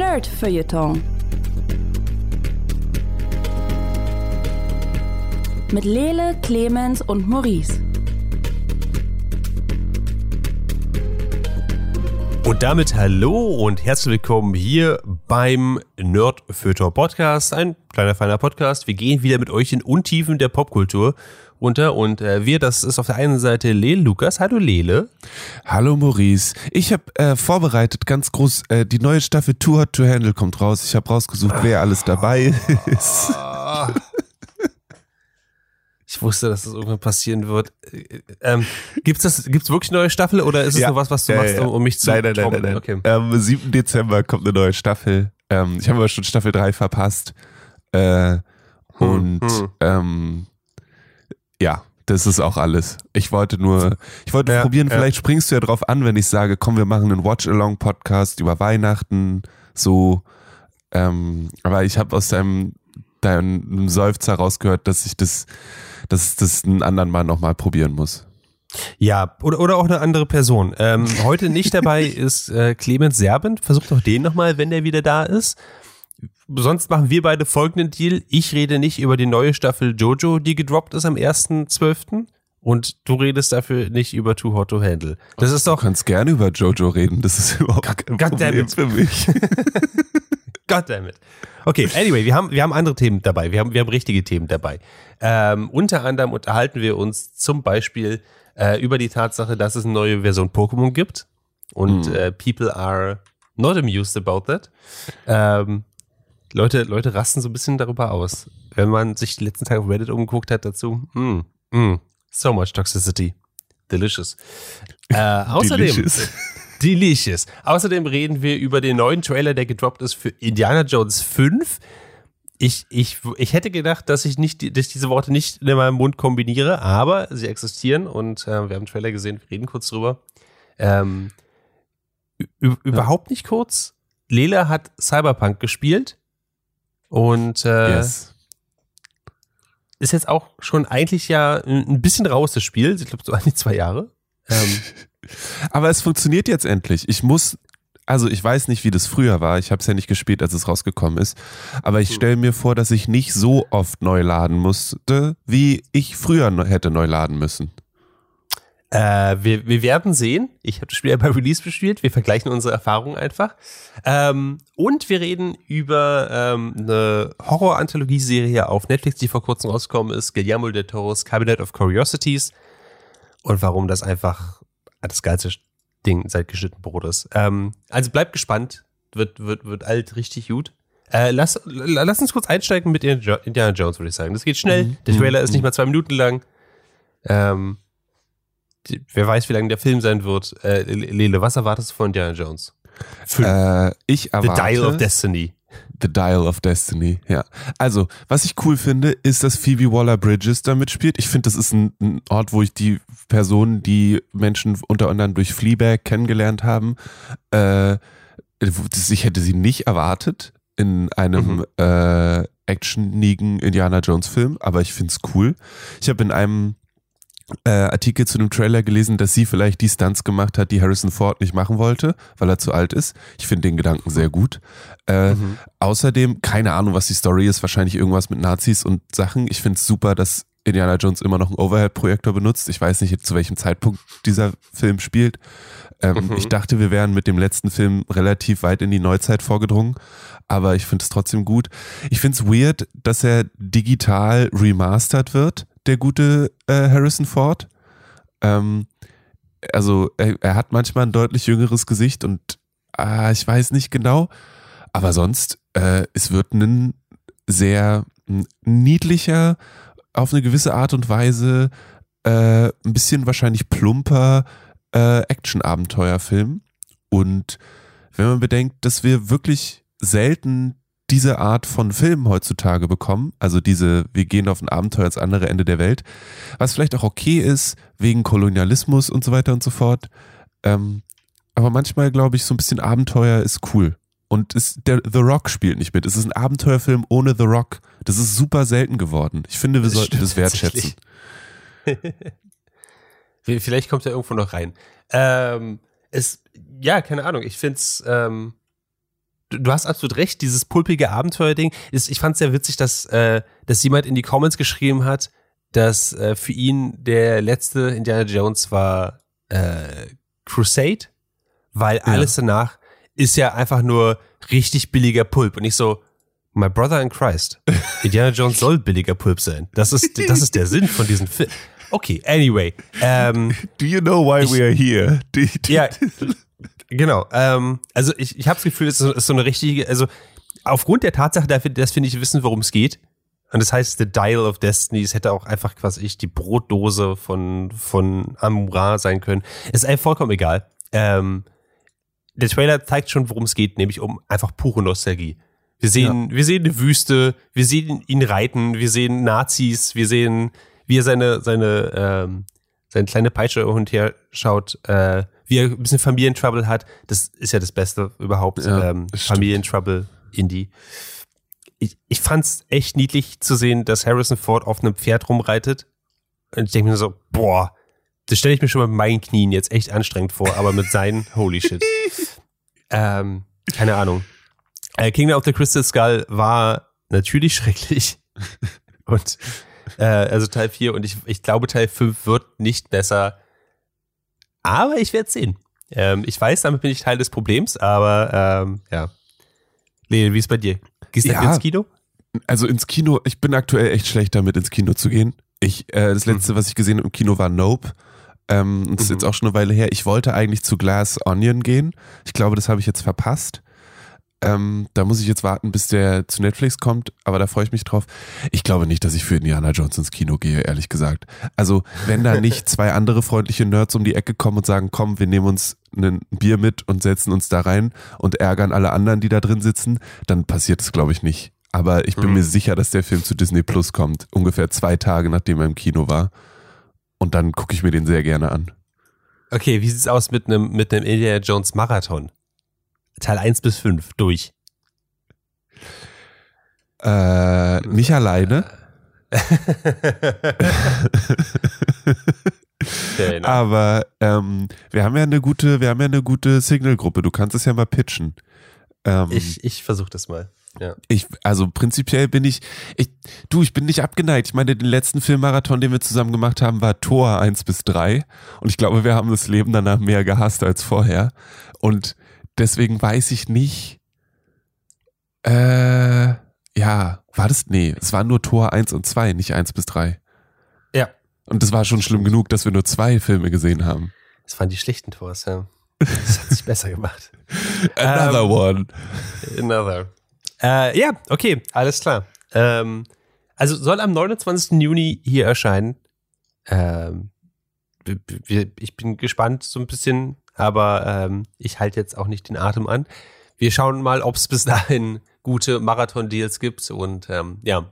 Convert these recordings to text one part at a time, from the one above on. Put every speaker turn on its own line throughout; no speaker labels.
Nerd Feuilleton. Mit Lele, Clemens und Maurice.
Und damit hallo und herzlich willkommen hier beim Nerd Feuilleton Podcast. Ein kleiner, feiner Podcast. Wir gehen wieder mit euch in Untiefen der Popkultur runter. Und äh, wir, das ist auf der einen Seite Lele Lukas. Hallo Lele.
Hallo Maurice. Ich habe äh, vorbereitet, ganz groß, äh, die neue Staffel Too Hot to Handle kommt raus. Ich habe rausgesucht, wer alles dabei ist.
Ich wusste, dass das irgendwann passieren wird. Äh, Ähm, gibt's das, gibt's wirklich eine neue Staffel oder ist es
Ja.
nur was, was du machst,
ja.
um, um mich zu
Nein, nein, nein, nein,
trommeln?
nein.
Okay.
Am 7. Dezember kommt eine neue Staffel. Ähm, ich habe aber schon Staffel 3 verpasst. Äh, und
hm.
Ähm, ja, das ist auch alles. Ich wollte nur, ich wollte
Ja,
probieren,
ja.
vielleicht springst du ja drauf an, wenn ich sage, komm, wir machen einen Watch-Along-Podcast über Weihnachten, so. Ähm, aber ich habe aus deinem, deinem Seufzer rausgehört, dass ich das, dass ich das einen anderen Mal nochmal probieren muss.
Ja, oder, oder auch eine andere Person. Ähm, heute nicht dabei ist äh, Clemens Serben. Versucht doch den nochmal, wenn der wieder da ist. Sonst machen wir beide folgenden Deal. Ich rede nicht über die neue Staffel Jojo, die gedroppt ist am 1.12. Und du redest dafür nicht über Too Hot to Handle. Das ist
Du
doch,
kannst gerne über Jojo reden, das ist überhaupt kein
God damn
Problem
it.
für mich.
goddammit. Okay, anyway, wir haben, wir haben andere Themen dabei. Wir haben, wir haben richtige Themen dabei. Ähm, unter anderem unterhalten wir uns zum Beispiel äh, über die Tatsache, dass es eine neue Version Pokémon gibt. Und
Hm.
äh, people are not amused about that. Ähm, Leute, Leute rasten so ein bisschen darüber aus. Wenn man sich die letzten Tage auf Reddit umgeguckt hat dazu, mm, mm, so much toxicity. Delicious. Äh, außerdem,
Delicious.
Delicious. Außerdem reden wir über den neuen Trailer, der gedroppt ist für Indiana Jones 5. Ich, ich, ich hätte gedacht, dass ich nicht, dass ich diese Worte nicht in meinem Mund kombiniere, aber sie existieren und äh, wir haben einen Trailer gesehen, wir reden kurz drüber. Ähm, Überhaupt nicht kurz. Lela hat Cyberpunk gespielt und äh,
Yes.
ist jetzt auch schon eigentlich ja ein bisschen raus, das Spiel. Ich glaube, so eigentlich zwei Jahre. Ähm,
Aber es funktioniert jetzt endlich. Ich muss, also ich weiß nicht, wie das früher war. Ich habe es ja nicht gespielt, als es rausgekommen ist. Aber ich stelle mir vor, dass ich nicht so oft neu laden musste, wie ich früher hätte neu laden müssen.
Äh, wir, wir werden sehen. Ich habe das Spiel ja bei Release bespielt. Wir vergleichen unsere Erfahrungen einfach. Ähm, und wir reden über ähm, eine Horror-Anthologie-Serie auf Netflix, die vor kurzem rausgekommen ist. Guillermo del Toro's Cabinet of Curiosities. Und warum das einfach das geilste Ding seit geschnitten Brot ist. Ähm, also bleibt gespannt. Wird, wird, wird alt richtig gut. Äh, lass, lass uns kurz einsteigen mit Indiana Jo- Indiana Jones, würde ich sagen. Das geht schnell. Der Trailer ist nicht mal zwei Minuten lang. Ähm, die, wer weiß, wie lange der Film sein wird. Äh, Lele, was erwartest du von Indiana Jones?
Äh, ich
The
erwarte
Dial of Destiny.
The Dial of Destiny, ja. Also, was ich cool finde, ist, dass Phoebe Waller-Bridges da mitspielt. Ich finde, das ist ein, ein Ort, wo ich die Personen, die Menschen unter anderem durch Fleabag kennengelernt haben, äh, ich hätte sie nicht erwartet in einem
Mhm.
äh, actionigen Indiana Jones Film, aber ich finde es cool. Ich habe in einem äh, Artikel zu dem Trailer gelesen, dass sie vielleicht die Stunts gemacht hat, die Harrison Ford nicht machen wollte, weil er zu alt ist. Ich finde den Gedanken sehr gut. Äh,
Mhm.
Außerdem, keine Ahnung, was die Story ist, wahrscheinlich irgendwas mit Nazis und Sachen. Ich finde es super, dass Indiana Jones immer noch einen Overhead-Projektor benutzt. Ich weiß nicht, zu welchem Zeitpunkt dieser Film spielt. Ähm,
Mhm.
Ich dachte, wir wären mit dem letzten Film relativ weit in die Neuzeit vorgedrungen, aber ich finde es trotzdem gut. Ich finde es weird, dass er digital remastert wird, der gute äh, Harrison Ford. Ähm, also er, er hat manchmal ein deutlich jüngeres Gesicht und ah, ich weiß nicht genau, aber sonst, äh, es wird ein sehr niedlicher, auf eine gewisse Art und Weise, äh, ein bisschen wahrscheinlich plumper äh, Action-Abenteuerfilm. Und wenn man bedenkt, dass wir wirklich selten diese Art von Film heutzutage bekommen, also diese, wir gehen auf ein Abenteuer ans andere Ende der Welt, was vielleicht auch okay ist, wegen Kolonialismus und so weiter und so fort. Ähm, aber manchmal glaube ich, so ein bisschen Abenteuer ist cool. Und es, der, The Rock spielt nicht mit. Es ist ein Abenteuerfilm ohne The Rock. Das ist super selten geworden. Ich finde, wir
Das
sollten das wertschätzen.
Vielleicht kommt er irgendwo noch rein. Ähm, es, ja, keine Ahnung. Ich find's, ähm, du, hast absolut recht, dieses pulpige Abenteuerding. Ist, ich fand es sehr witzig, dass, äh, dass jemand in die Comments geschrieben hat, dass äh, für ihn der letzte Indiana Jones war äh, Crusade, weil
Ja.
alles danach ist ja einfach nur richtig billiger Pulp. Und ich so, my brother in Christ, Indiana Jones soll billiger Pulp sein. Das ist, das ist der Sinn von diesem Film. Okay, anyway. Ähm,
Do you know why
Ich-
we are here? Do, do,
ja, genau. Ähm, also ich, ich habe das Gefühl, es ist so, ist so eine richtige, also aufgrund der Tatsache, dass wir, dass wir nicht wissen, worum es geht. Und das heißt, The Dial of Destiny, es hätte auch einfach quasi ich die Brotdose von, von Amura sein können. Ist einfach vollkommen egal. Ähm, der Trailer zeigt schon, worum es geht, nämlich um einfach pure Nostalgie. Wir sehen, wir sehen eine Wüste, wir sehen ihn reiten, wir sehen Nazis, wir sehen, wie er seine, seine, ähm, seine kleine Peitsche hin und her schaut, äh, wie er ein bisschen Familientrouble hat. Das ist ja das Beste überhaupt.
Ja,
ähm. Familientrouble Indie. Ich, ich fand's echt niedlich zu sehen, dass Harrison Ford auf einem Pferd rumreitet. Und ich denke mir so, boah, das stelle ich mir schon mal mit meinen Knien jetzt echt anstrengend vor, aber mit seinen, holy shit. ähm, keine Ahnung. Äh, Kingdom of the Crystal Skull war natürlich schrecklich. Und äh, also Teil 4 und ich, ich glaube Teil 5 wird nicht besser. Aber ich werde sehen. Ähm, ich weiß, damit bin ich Teil des Problems, aber ähm, ja. Lene, wie ist bei dir? Gehst du
Ja.
ins Kino?
Also ins Kino, ich bin aktuell echt schlecht damit, ins Kino zu gehen. Ich, äh, das letzte, was ich gesehen habe im Kino, war Nope. Ähm, und das ist
Mhm.
jetzt auch schon eine Weile her. Ich wollte eigentlich zu Glass Onion gehen. Ich glaube, das habe ich jetzt verpasst. Ähm, da muss ich jetzt warten, bis der zu Netflix kommt, aber da freue ich mich drauf. Ich glaube nicht, dass ich für Indiana Jones ins Kino gehe, ehrlich gesagt. Also, wenn da nicht zwei andere freundliche Nerds um die Ecke kommen und sagen, komm, wir nehmen uns ein Bier mit und setzen uns da rein und ärgern alle anderen, die da drin sitzen, dann passiert es, glaube ich, nicht. Aber ich bin
Mhm.
mir sicher, dass der Film zu Disney Plus kommt, ungefähr zwei Tage nachdem er im Kino war. Und dann gucke ich mir den sehr gerne an.
Okay, wie sieht's aus mit einem mit einem Indiana Jones Marathon? Teil 1 bis 5 durch.
Äh, nicht alleine,
enough.
aber ähm, wir haben ja eine gute, wir haben ja eine gute Signal-Gruppe. Du kannst es ja mal pitchen. Ähm,
ich ich versuche das mal. Ja.
Ich, also prinzipiell bin ich, ich, du, ich bin nicht abgeneigt. Ich meine, den letzten Filmmarathon, den wir zusammen gemacht haben, war Tor 1 bis 3. Und ich glaube, wir haben das Leben danach mehr gehasst als vorher. Und deswegen weiß ich nicht, äh, ja, war das, nee, es waren nur Tor 1 und 2, nicht 1 bis 3.
Ja.
Und das war schon schlimm genug, dass wir nur zwei Filme gesehen haben.
Das waren die schlechten Tors, ja. Das hat sich besser gemacht.
Another one.
Another. Äh, ja, okay, alles klar. Ähm, also soll am 29. Juni hier erscheinen. Ähm, ich bin gespannt so ein bisschen, aber ähm, ich halte jetzt auch nicht den Atem an. Wir schauen mal, ob es bis dahin gute Marathon-Deals gibt und ähm, ja,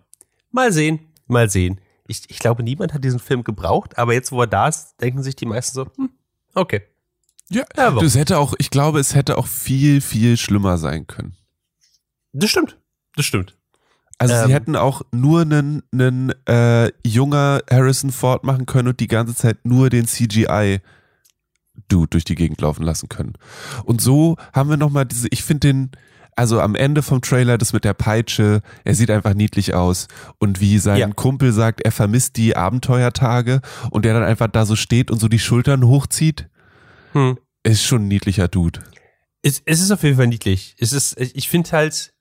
mal sehen, mal sehen. Ich, ich glaube, niemand hat diesen Film gebraucht, aber jetzt, wo er da ist, denken sich die meisten so, hm, okay.
Ja, du, es hätte auch, ich glaube, es hätte auch viel, viel schlimmer sein können.
Das stimmt, das stimmt.
Also
Ähm.
sie hätten auch nur einen, einen äh, junger Harrison Ford machen können und die ganze Zeit nur den CGI Dude durch die Gegend laufen lassen können. Und so haben wir nochmal diese, ich finde den, also am Ende vom Trailer das mit der Peitsche, er sieht einfach niedlich aus. Und wie sein
Ja.
Kumpel sagt, er vermisst die Abenteuertage und der dann einfach da so steht und so die Schultern hochzieht,
Hm.
ist schon ein niedlicher Dude.
Es, es ist auf jeden Fall niedlich. Es ist, ich finde halt,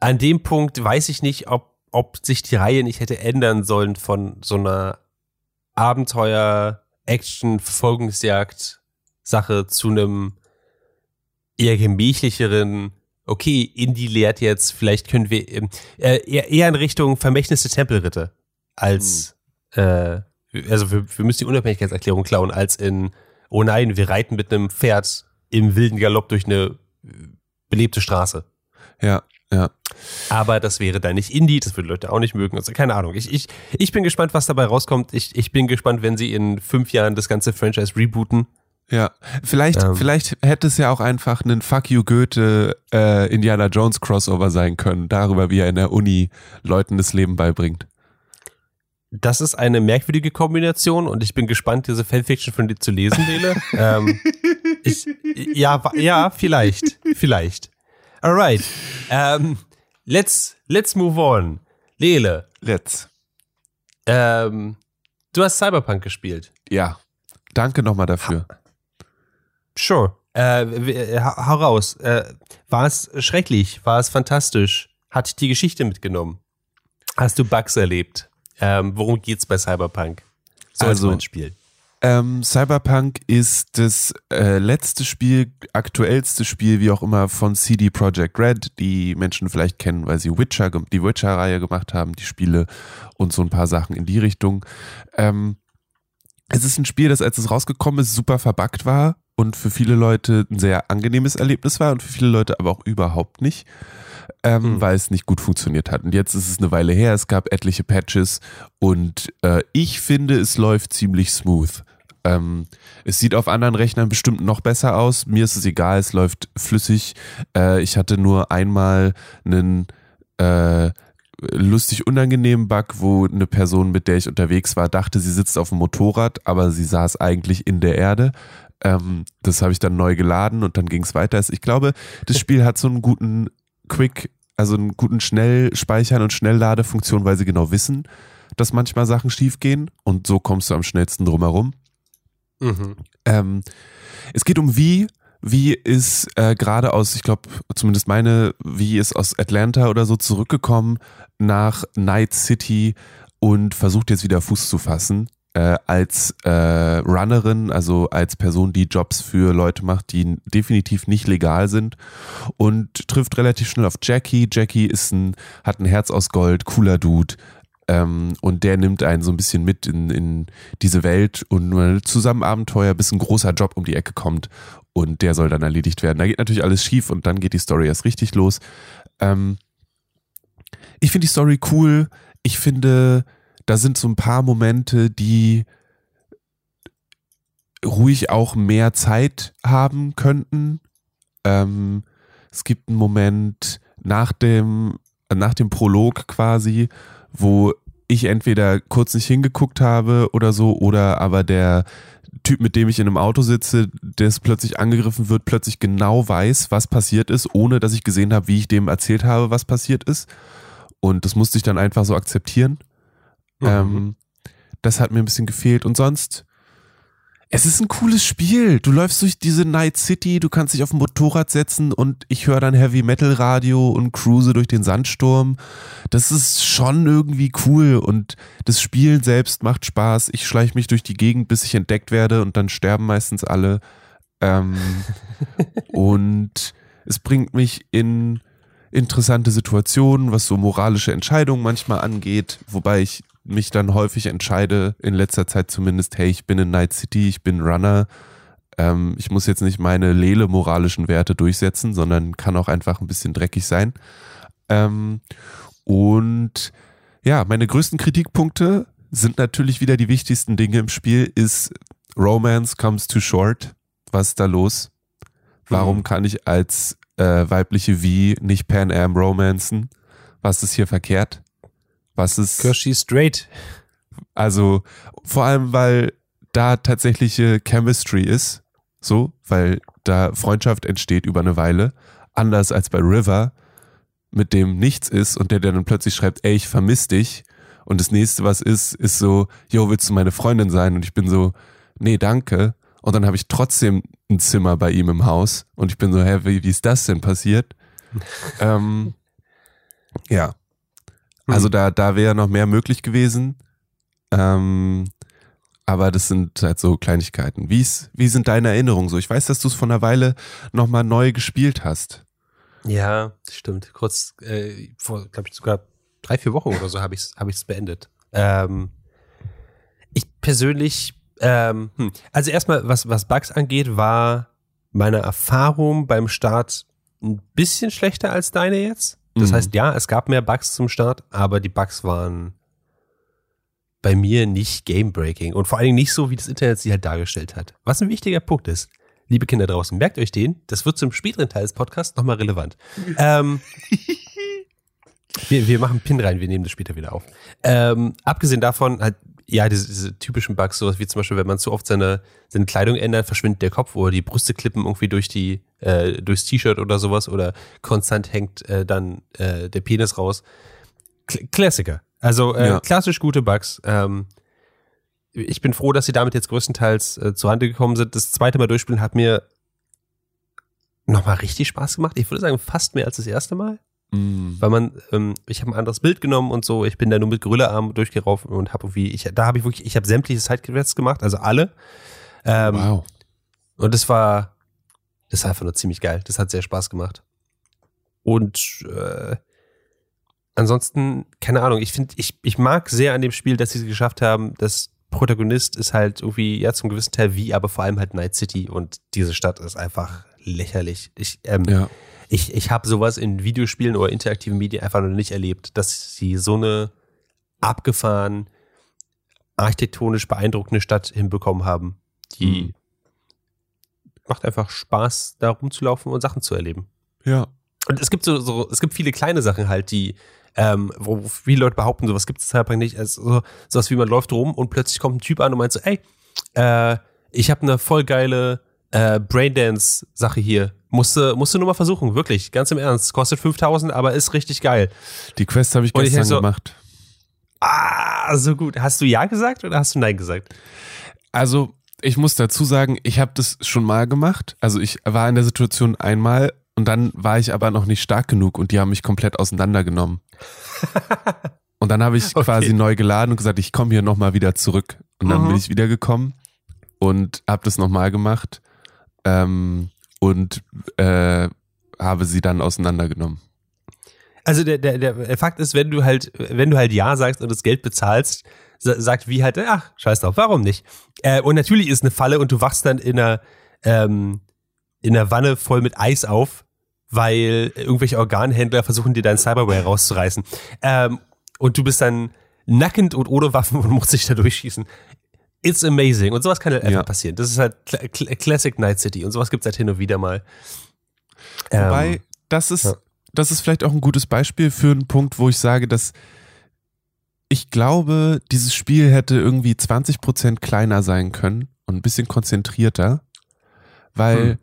an dem Punkt weiß ich nicht, ob, ob sich die Reihe nicht hätte ändern sollen von so einer Abenteuer, Action, Verfolgungsjagd-Sache zu einem eher gemächlicheren, okay, Indie lehrt jetzt, vielleicht können wir ähm, äh, eher, in Richtung Vermächtnis der Tempelritter als, äh, also wir, wir müssen die Unabhängigkeitserklärung klauen, als in, oh nein, wir reiten mit einem Pferd im wilden Galopp durch eine belebte Straße.
Ja, ja.
Aber das wäre dann nicht Indie, das würden Leute auch nicht mögen. Also keine Ahnung. Ich, ich, ich bin gespannt, was dabei rauskommt. Ich, ich bin gespannt, wenn sie in fünf Jahren das ganze Franchise rebooten.
Ja, vielleicht,
Ähm.
vielleicht hätte es ja auch einfach ein Fuck you Goethe äh, Indiana Jones Crossover sein können, darüber, wie er in der Uni Leuten das Leben beibringt.
Das ist eine merkwürdige Kombination und ich bin gespannt, diese Fanfiction von dir zu lesen, Lele. ähm, ich, ja, ja, vielleicht, vielleicht. Alright. Ähm, let's, let's move on. Lele,
Let's.
ähm, du hast Cyberpunk gespielt.
Ja. Danke nochmal dafür.
Sure. Äh, äh, hau raus. Äh, war es schrecklich? War es fantastisch? Hat dich die Geschichte mitgenommen? Hast du Bugs erlebt? Ähm, worum geht's bei Cyberpunk? So als
Also-
man spielt.
Ähm, Cyberpunk ist das äh, letzte Spiel, aktuellste Spiel, wie auch immer, von CD Projekt Red, die Menschen vielleicht kennen, weil sie Witcher, die Witcher-Reihe gemacht haben, die Spiele und so ein paar Sachen in die Richtung. Ähm, es ist ein Spiel, das als es rausgekommen ist, super verbuggt war und für viele Leute ein sehr angenehmes Erlebnis war und für viele Leute aber auch überhaupt nicht, ähm,
Hm.
weil es nicht gut funktioniert hat. Und jetzt ist es eine Weile her, es gab etliche Patches und äh, ich finde, es läuft ziemlich smooth. Ähm, es sieht auf anderen Rechnern bestimmt noch besser aus. Mir ist es egal, es läuft flüssig. Äh, ich hatte nur einmal einen äh, lustig unangenehmen Bug, wo eine Person, mit der ich unterwegs war, dachte, sie sitzt auf dem Motorrad, aber sie saß eigentlich in der Erde. Ähm, das habe ich dann neu geladen und dann ging es weiter. Ich glaube, das Spiel hat so einen guten Quick, also einen guten Schnellspeichern und Schnellladefunktion, weil sie genau wissen, dass manchmal Sachen schiefgehen und so kommst du am schnellsten drumherum.
Mhm.
Ähm, es geht um Wie. Wie ist äh, gerade aus, ich glaube, zumindest meine, Wie ist aus Atlanta oder so zurückgekommen nach Night City und versucht jetzt wieder Fuß zu fassen. Äh, als äh, Runnerin, also als Person, die Jobs für Leute macht, die definitiv nicht legal sind und trifft relativ schnell auf Jackie. Jackie ist ein, hat ein Herz aus Gold, cooler Dude, ähm, und der nimmt einen so ein bisschen mit in, in diese Welt und zusammen Abenteuer, bis ein großer Job um die Ecke kommt und der soll dann erledigt werden. Da geht natürlich alles schief und dann geht die Story erst richtig los. Ähm, ich finde die Story cool. Ich finde, da sind so ein paar Momente, die ruhig auch mehr Zeit haben könnten. Ähm, es gibt einen Moment nach dem, nach dem Prolog quasi, wo ich entweder kurz nicht hingeguckt habe oder so, oder aber der Typ, mit dem ich in einem Auto sitze, der es plötzlich angegriffen wird, plötzlich genau weiß, was passiert ist, ohne dass ich gesehen habe, wie ich dem erzählt habe, was passiert ist. Und das musste ich dann einfach so akzeptieren.
Mhm.
Ähm, das hat mir ein bisschen gefehlt. Und sonst, es ist ein cooles Spiel. Du läufst durch diese Night City, du kannst dich auf ein Motorrad setzen und ich höre dann Heavy Metal Radio und cruise durch den Sandsturm. Das ist schon irgendwie cool und das Spielen selbst macht Spaß. Ich schleiche mich durch die Gegend, bis ich entdeckt werde und dann sterben meistens alle. Ähm, und es bringt mich in interessante Situationen, was so moralische Entscheidungen manchmal angeht, wobei ich mich dann häufig entscheide, in letzter Zeit zumindest, hey, ich bin in Night City, ich bin Runner. Ähm, ich muss jetzt nicht meine Lele moralischen Werte durchsetzen, sondern kann auch einfach ein bisschen dreckig sein. Ähm, und ja, meine größten Kritikpunkte sind natürlich wieder die wichtigsten Dinge im Spiel, ist Romance comes too short. Was ist da los? Warum
Mhm.
kann ich als äh, weibliche V nicht Pan Am romancen? Was ist hier verkehrt? Was ist.
Kirschi straight.
Also vor allem, weil da tatsächliche Chemistry ist, so, weil da Freundschaft entsteht über eine Weile, anders als bei River, mit dem nichts ist und der dann plötzlich schreibt, ey, ich vermiss dich und das nächste, was ist, ist so, yo, willst du meine Freundin sein? Und ich bin so, nee, danke. Und dann habe ich trotzdem ein Zimmer bei ihm im Haus und ich bin so, hä, wie, wie ist das denn passiert? ähm, ja. Also da, da wäre noch mehr möglich gewesen. Ähm, aber das sind halt so Kleinigkeiten. Wie's, wie sind deine Erinnerungen so? Ich weiß, dass du es vor einer Weile nochmal neu gespielt hast.
Ja, stimmt. Kurz, äh, vor, glaube ich, sogar drei, vier Wochen oder so habe ich es hab ich's beendet. Ähm, ich persönlich, ähm, hm, also erstmal, was, was Bugs angeht, war meine Erfahrung beim Start ein bisschen schlechter als deine jetzt. Das
Mhm.
heißt, ja, es gab mehr Bugs zum Start, aber die Bugs waren bei mir nicht game-breaking und vor allen Dingen nicht so, wie das Internet sie halt dargestellt hat. Was ein wichtiger Punkt ist, liebe Kinder draußen, merkt euch den, das wird zum späteren Teil des Podcasts nochmal relevant. ähm, wir, wir machen einen Pin rein, wir nehmen das später wieder auf. Ähm, abgesehen davon, halt, ja, diese, diese typischen Bugs, sowas wie zum Beispiel, wenn man zu oft seine, seine Kleidung ändert, verschwindet der Kopf oder die Brüste klippen irgendwie durch die, äh, durchs T-Shirt oder sowas oder konstant hängt äh, dann äh, der Penis raus. Kl Klassiker. Also äh,
Ja.
klassisch gute Bugs. Ähm, ich bin froh, dass sie damit jetzt größtenteils äh, zu Rande gekommen sind. Das zweite Mal durchspielen hat mir nochmal richtig Spaß gemacht. Ich würde sagen, fast mehr als das erste Mal
Mm.
weil man, ähm, ich habe ein anderes Bild genommen und so. Ich bin da nur mit Gorilla-Arm durchgeraufen und habe irgendwie, ich, da habe ich wirklich, ich habe sämtliche Sidequests gemacht, also alle. Ähm,
Wow.
Und das war, das war einfach nur ziemlich geil. Das hat sehr Spaß gemacht. Und äh, ansonsten, keine Ahnung, ich finde, ich, ich mag sehr an dem Spiel, dass sie es geschafft haben, dass Protagonist ist halt irgendwie, ja, zum gewissen Teil wie, aber vor allem halt Night City und diese Stadt ist einfach lächerlich. Ich, ähm,
Ja.
Ich, ich habe sowas in Videospielen oder interaktiven Medien einfach noch nicht erlebt, dass sie so eine abgefahren, architektonisch beeindruckende Stadt hinbekommen haben. Die
Mhm.
macht einfach Spaß, da rumzulaufen und Sachen zu erleben.
Ja.
Und es gibt so, so es gibt viele kleine Sachen halt, die, ähm, wo viele Leute behaupten, sowas gibt es Cyberpunk nicht. Also so, sowas wie man läuft rum und plötzlich kommt ein Typ an und meint so, ey, äh, ich habe eine voll geile äh, Braindance-Sache hier. Musste, musste nur mal versuchen, wirklich, ganz im Ernst. Kostet 5000, aber ist richtig geil.
Die Quest habe ich
Und ich
gestern
denk so-
gemacht.
Ah, so gut. Hast du Ja gesagt oder hast du Nein gesagt?
Also, ich muss dazu sagen, ich habe das schon mal gemacht. Also, ich war in der Situation einmal und dann war ich aber noch nicht stark genug und die haben mich komplett auseinandergenommen. Und dann habe ich
Okay.
quasi neu geladen und gesagt, ich komme hier nochmal wieder zurück. Und dann
Mhm.
bin ich wiedergekommen und habe das nochmal gemacht ähm, und äh, habe sie dann auseinandergenommen.
Also der, der, der Fakt ist, wenn du halt, wenn du halt Ja sagst und das Geld bezahlst, sa- sagt wie halt, ach, scheiß drauf, warum nicht? Äh, und natürlich ist eine Falle und du wachst dann in einer, ähm, in einer Wanne voll mit Eis auf, weil irgendwelche Organhändler versuchen dir dein Cyberware rauszureißen. Ähm, und du bist dann nackend und ohne Waffen und musst dich da durchschießen. It's amazing. Und sowas kann halt einfach
Ja.
passieren. Das ist halt Cla- Cla- Classic Night City und sowas gibt's halt hin und wieder mal.
Wobei,
Ähm,
das ist,
ja.
das ist vielleicht auch ein gutes Beispiel für einen Punkt, wo ich sage, dass ich glaube, dieses Spiel hätte irgendwie 20% kleiner sein können und ein bisschen konzentrierter, weil
Hm.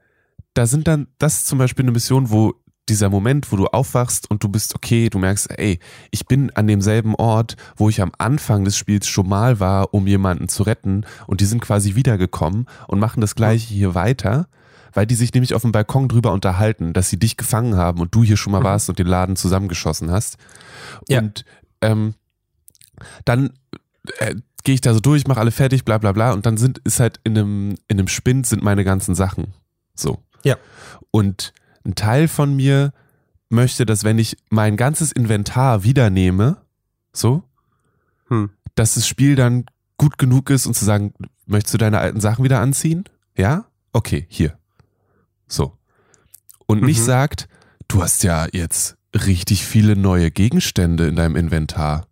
da sind dann, das ist zum Beispiel eine Mission, wo dieser Moment, wo du aufwachst und du bist okay, du merkst, ey, ich bin an demselben Ort, wo ich am Anfang des Spiels schon mal war, um jemanden zu retten und die sind quasi wiedergekommen und machen das gleiche hier weiter, weil die sich nämlich auf dem Balkon drüber unterhalten, dass sie dich gefangen haben und du hier schon mal
Mhm.
warst und den Laden zusammengeschossen hast.
Ja.
Und ähm, dann äh, gehe ich da so durch, mache alle fertig, bla bla bla und dann sind, ist halt in einem, in einem Spind sind meine ganzen Sachen. So.
Ja.
Und ein Teil von mir möchte, dass wenn ich mein ganzes Inventar wieder nehme, so,
Hm.
dass das Spiel dann gut genug ist und zu sagen, möchtest du deine alten Sachen wieder anziehen? Ja? Okay, hier. So. Und nicht
Mhm.
sagt, du hast ja jetzt richtig viele neue Gegenstände in deinem Inventar.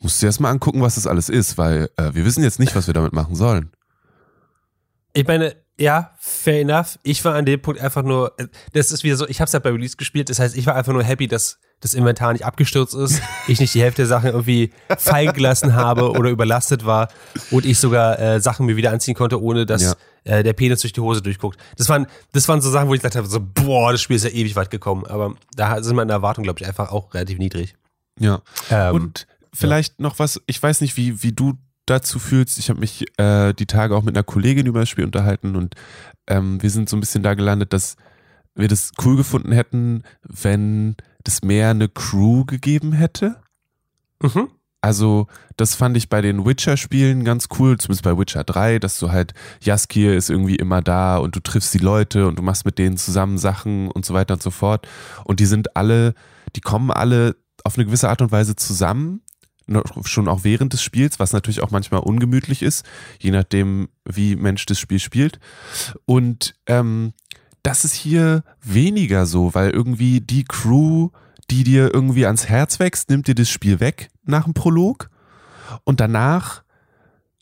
Musst du erst mal angucken, was das alles ist, weil äh, wir wissen jetzt nicht, was wir damit machen sollen.
Ich meine, ja, fair enough. Ich war an dem Punkt einfach nur, äh, das ist wieder so, ich habe es halt bei Release gespielt, das heißt, ich war einfach nur happy, dass das Inventar nicht abgestürzt ist, ich nicht die Hälfte der Sachen irgendwie fallen gelassen habe oder überlastet war und ich sogar äh, Sachen mir wieder anziehen konnte, ohne dass
Ja.
äh, der Penis durch die Hose durchguckt. Das waren, das waren so Sachen, wo ich gesagt habe, so, boah, das Spiel ist ja ewig weit gekommen. Aber da sind meine Erwartungen, glaube ich, einfach auch relativ niedrig.
Ja.
Ähm,
Und vielleicht noch was, ich weiß nicht, wie, wie du dazu fühlst. Ich habe mich äh, die Tage auch mit einer Kollegin über das Spiel unterhalten und ähm, wir sind so ein bisschen da gelandet, dass wir das cool gefunden hätten, wenn das mehr eine Crew gegeben hätte.
mhm.
Also, das fand ich bei den Witcher-Spielen ganz cool, zumindest bei Witcher 3, dass du halt, Jaskir ist irgendwie immer da und du triffst die Leute und du machst mit denen zusammen Sachen und so weiter und so fort. Und die sind alle, die kommen alle auf eine gewisse Art und Weise zusammen, schon auch während des Spiels, was natürlich auch manchmal ungemütlich ist, je nachdem, wie Mensch das Spiel spielt. Und ähm, das ist hier weniger so, weil irgendwie die Crew, die dir irgendwie ans Herz wächst, nimmt dir das Spiel weg nach dem Prolog und danach,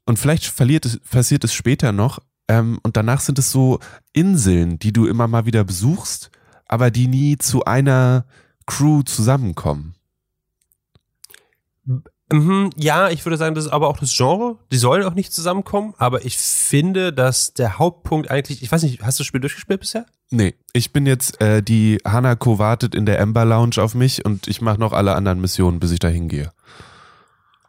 und vielleicht verliert es, passiert es später noch, ähm, und danach sind es so Inseln, die du immer mal wieder besuchst, aber die nie zu einer Crew zusammenkommen.
Mhm, ja, ich würde sagen, das ist aber auch das Genre. Die sollen auch nicht zusammenkommen, aber ich finde, dass der Hauptpunkt eigentlich, ich weiß nicht, hast du das Spiel durchgespielt bisher?
Nee, ich bin jetzt, äh, die Hanako wartet in der Ember Lounge auf mich und ich mache noch alle anderen Missionen, bis ich da hingehe.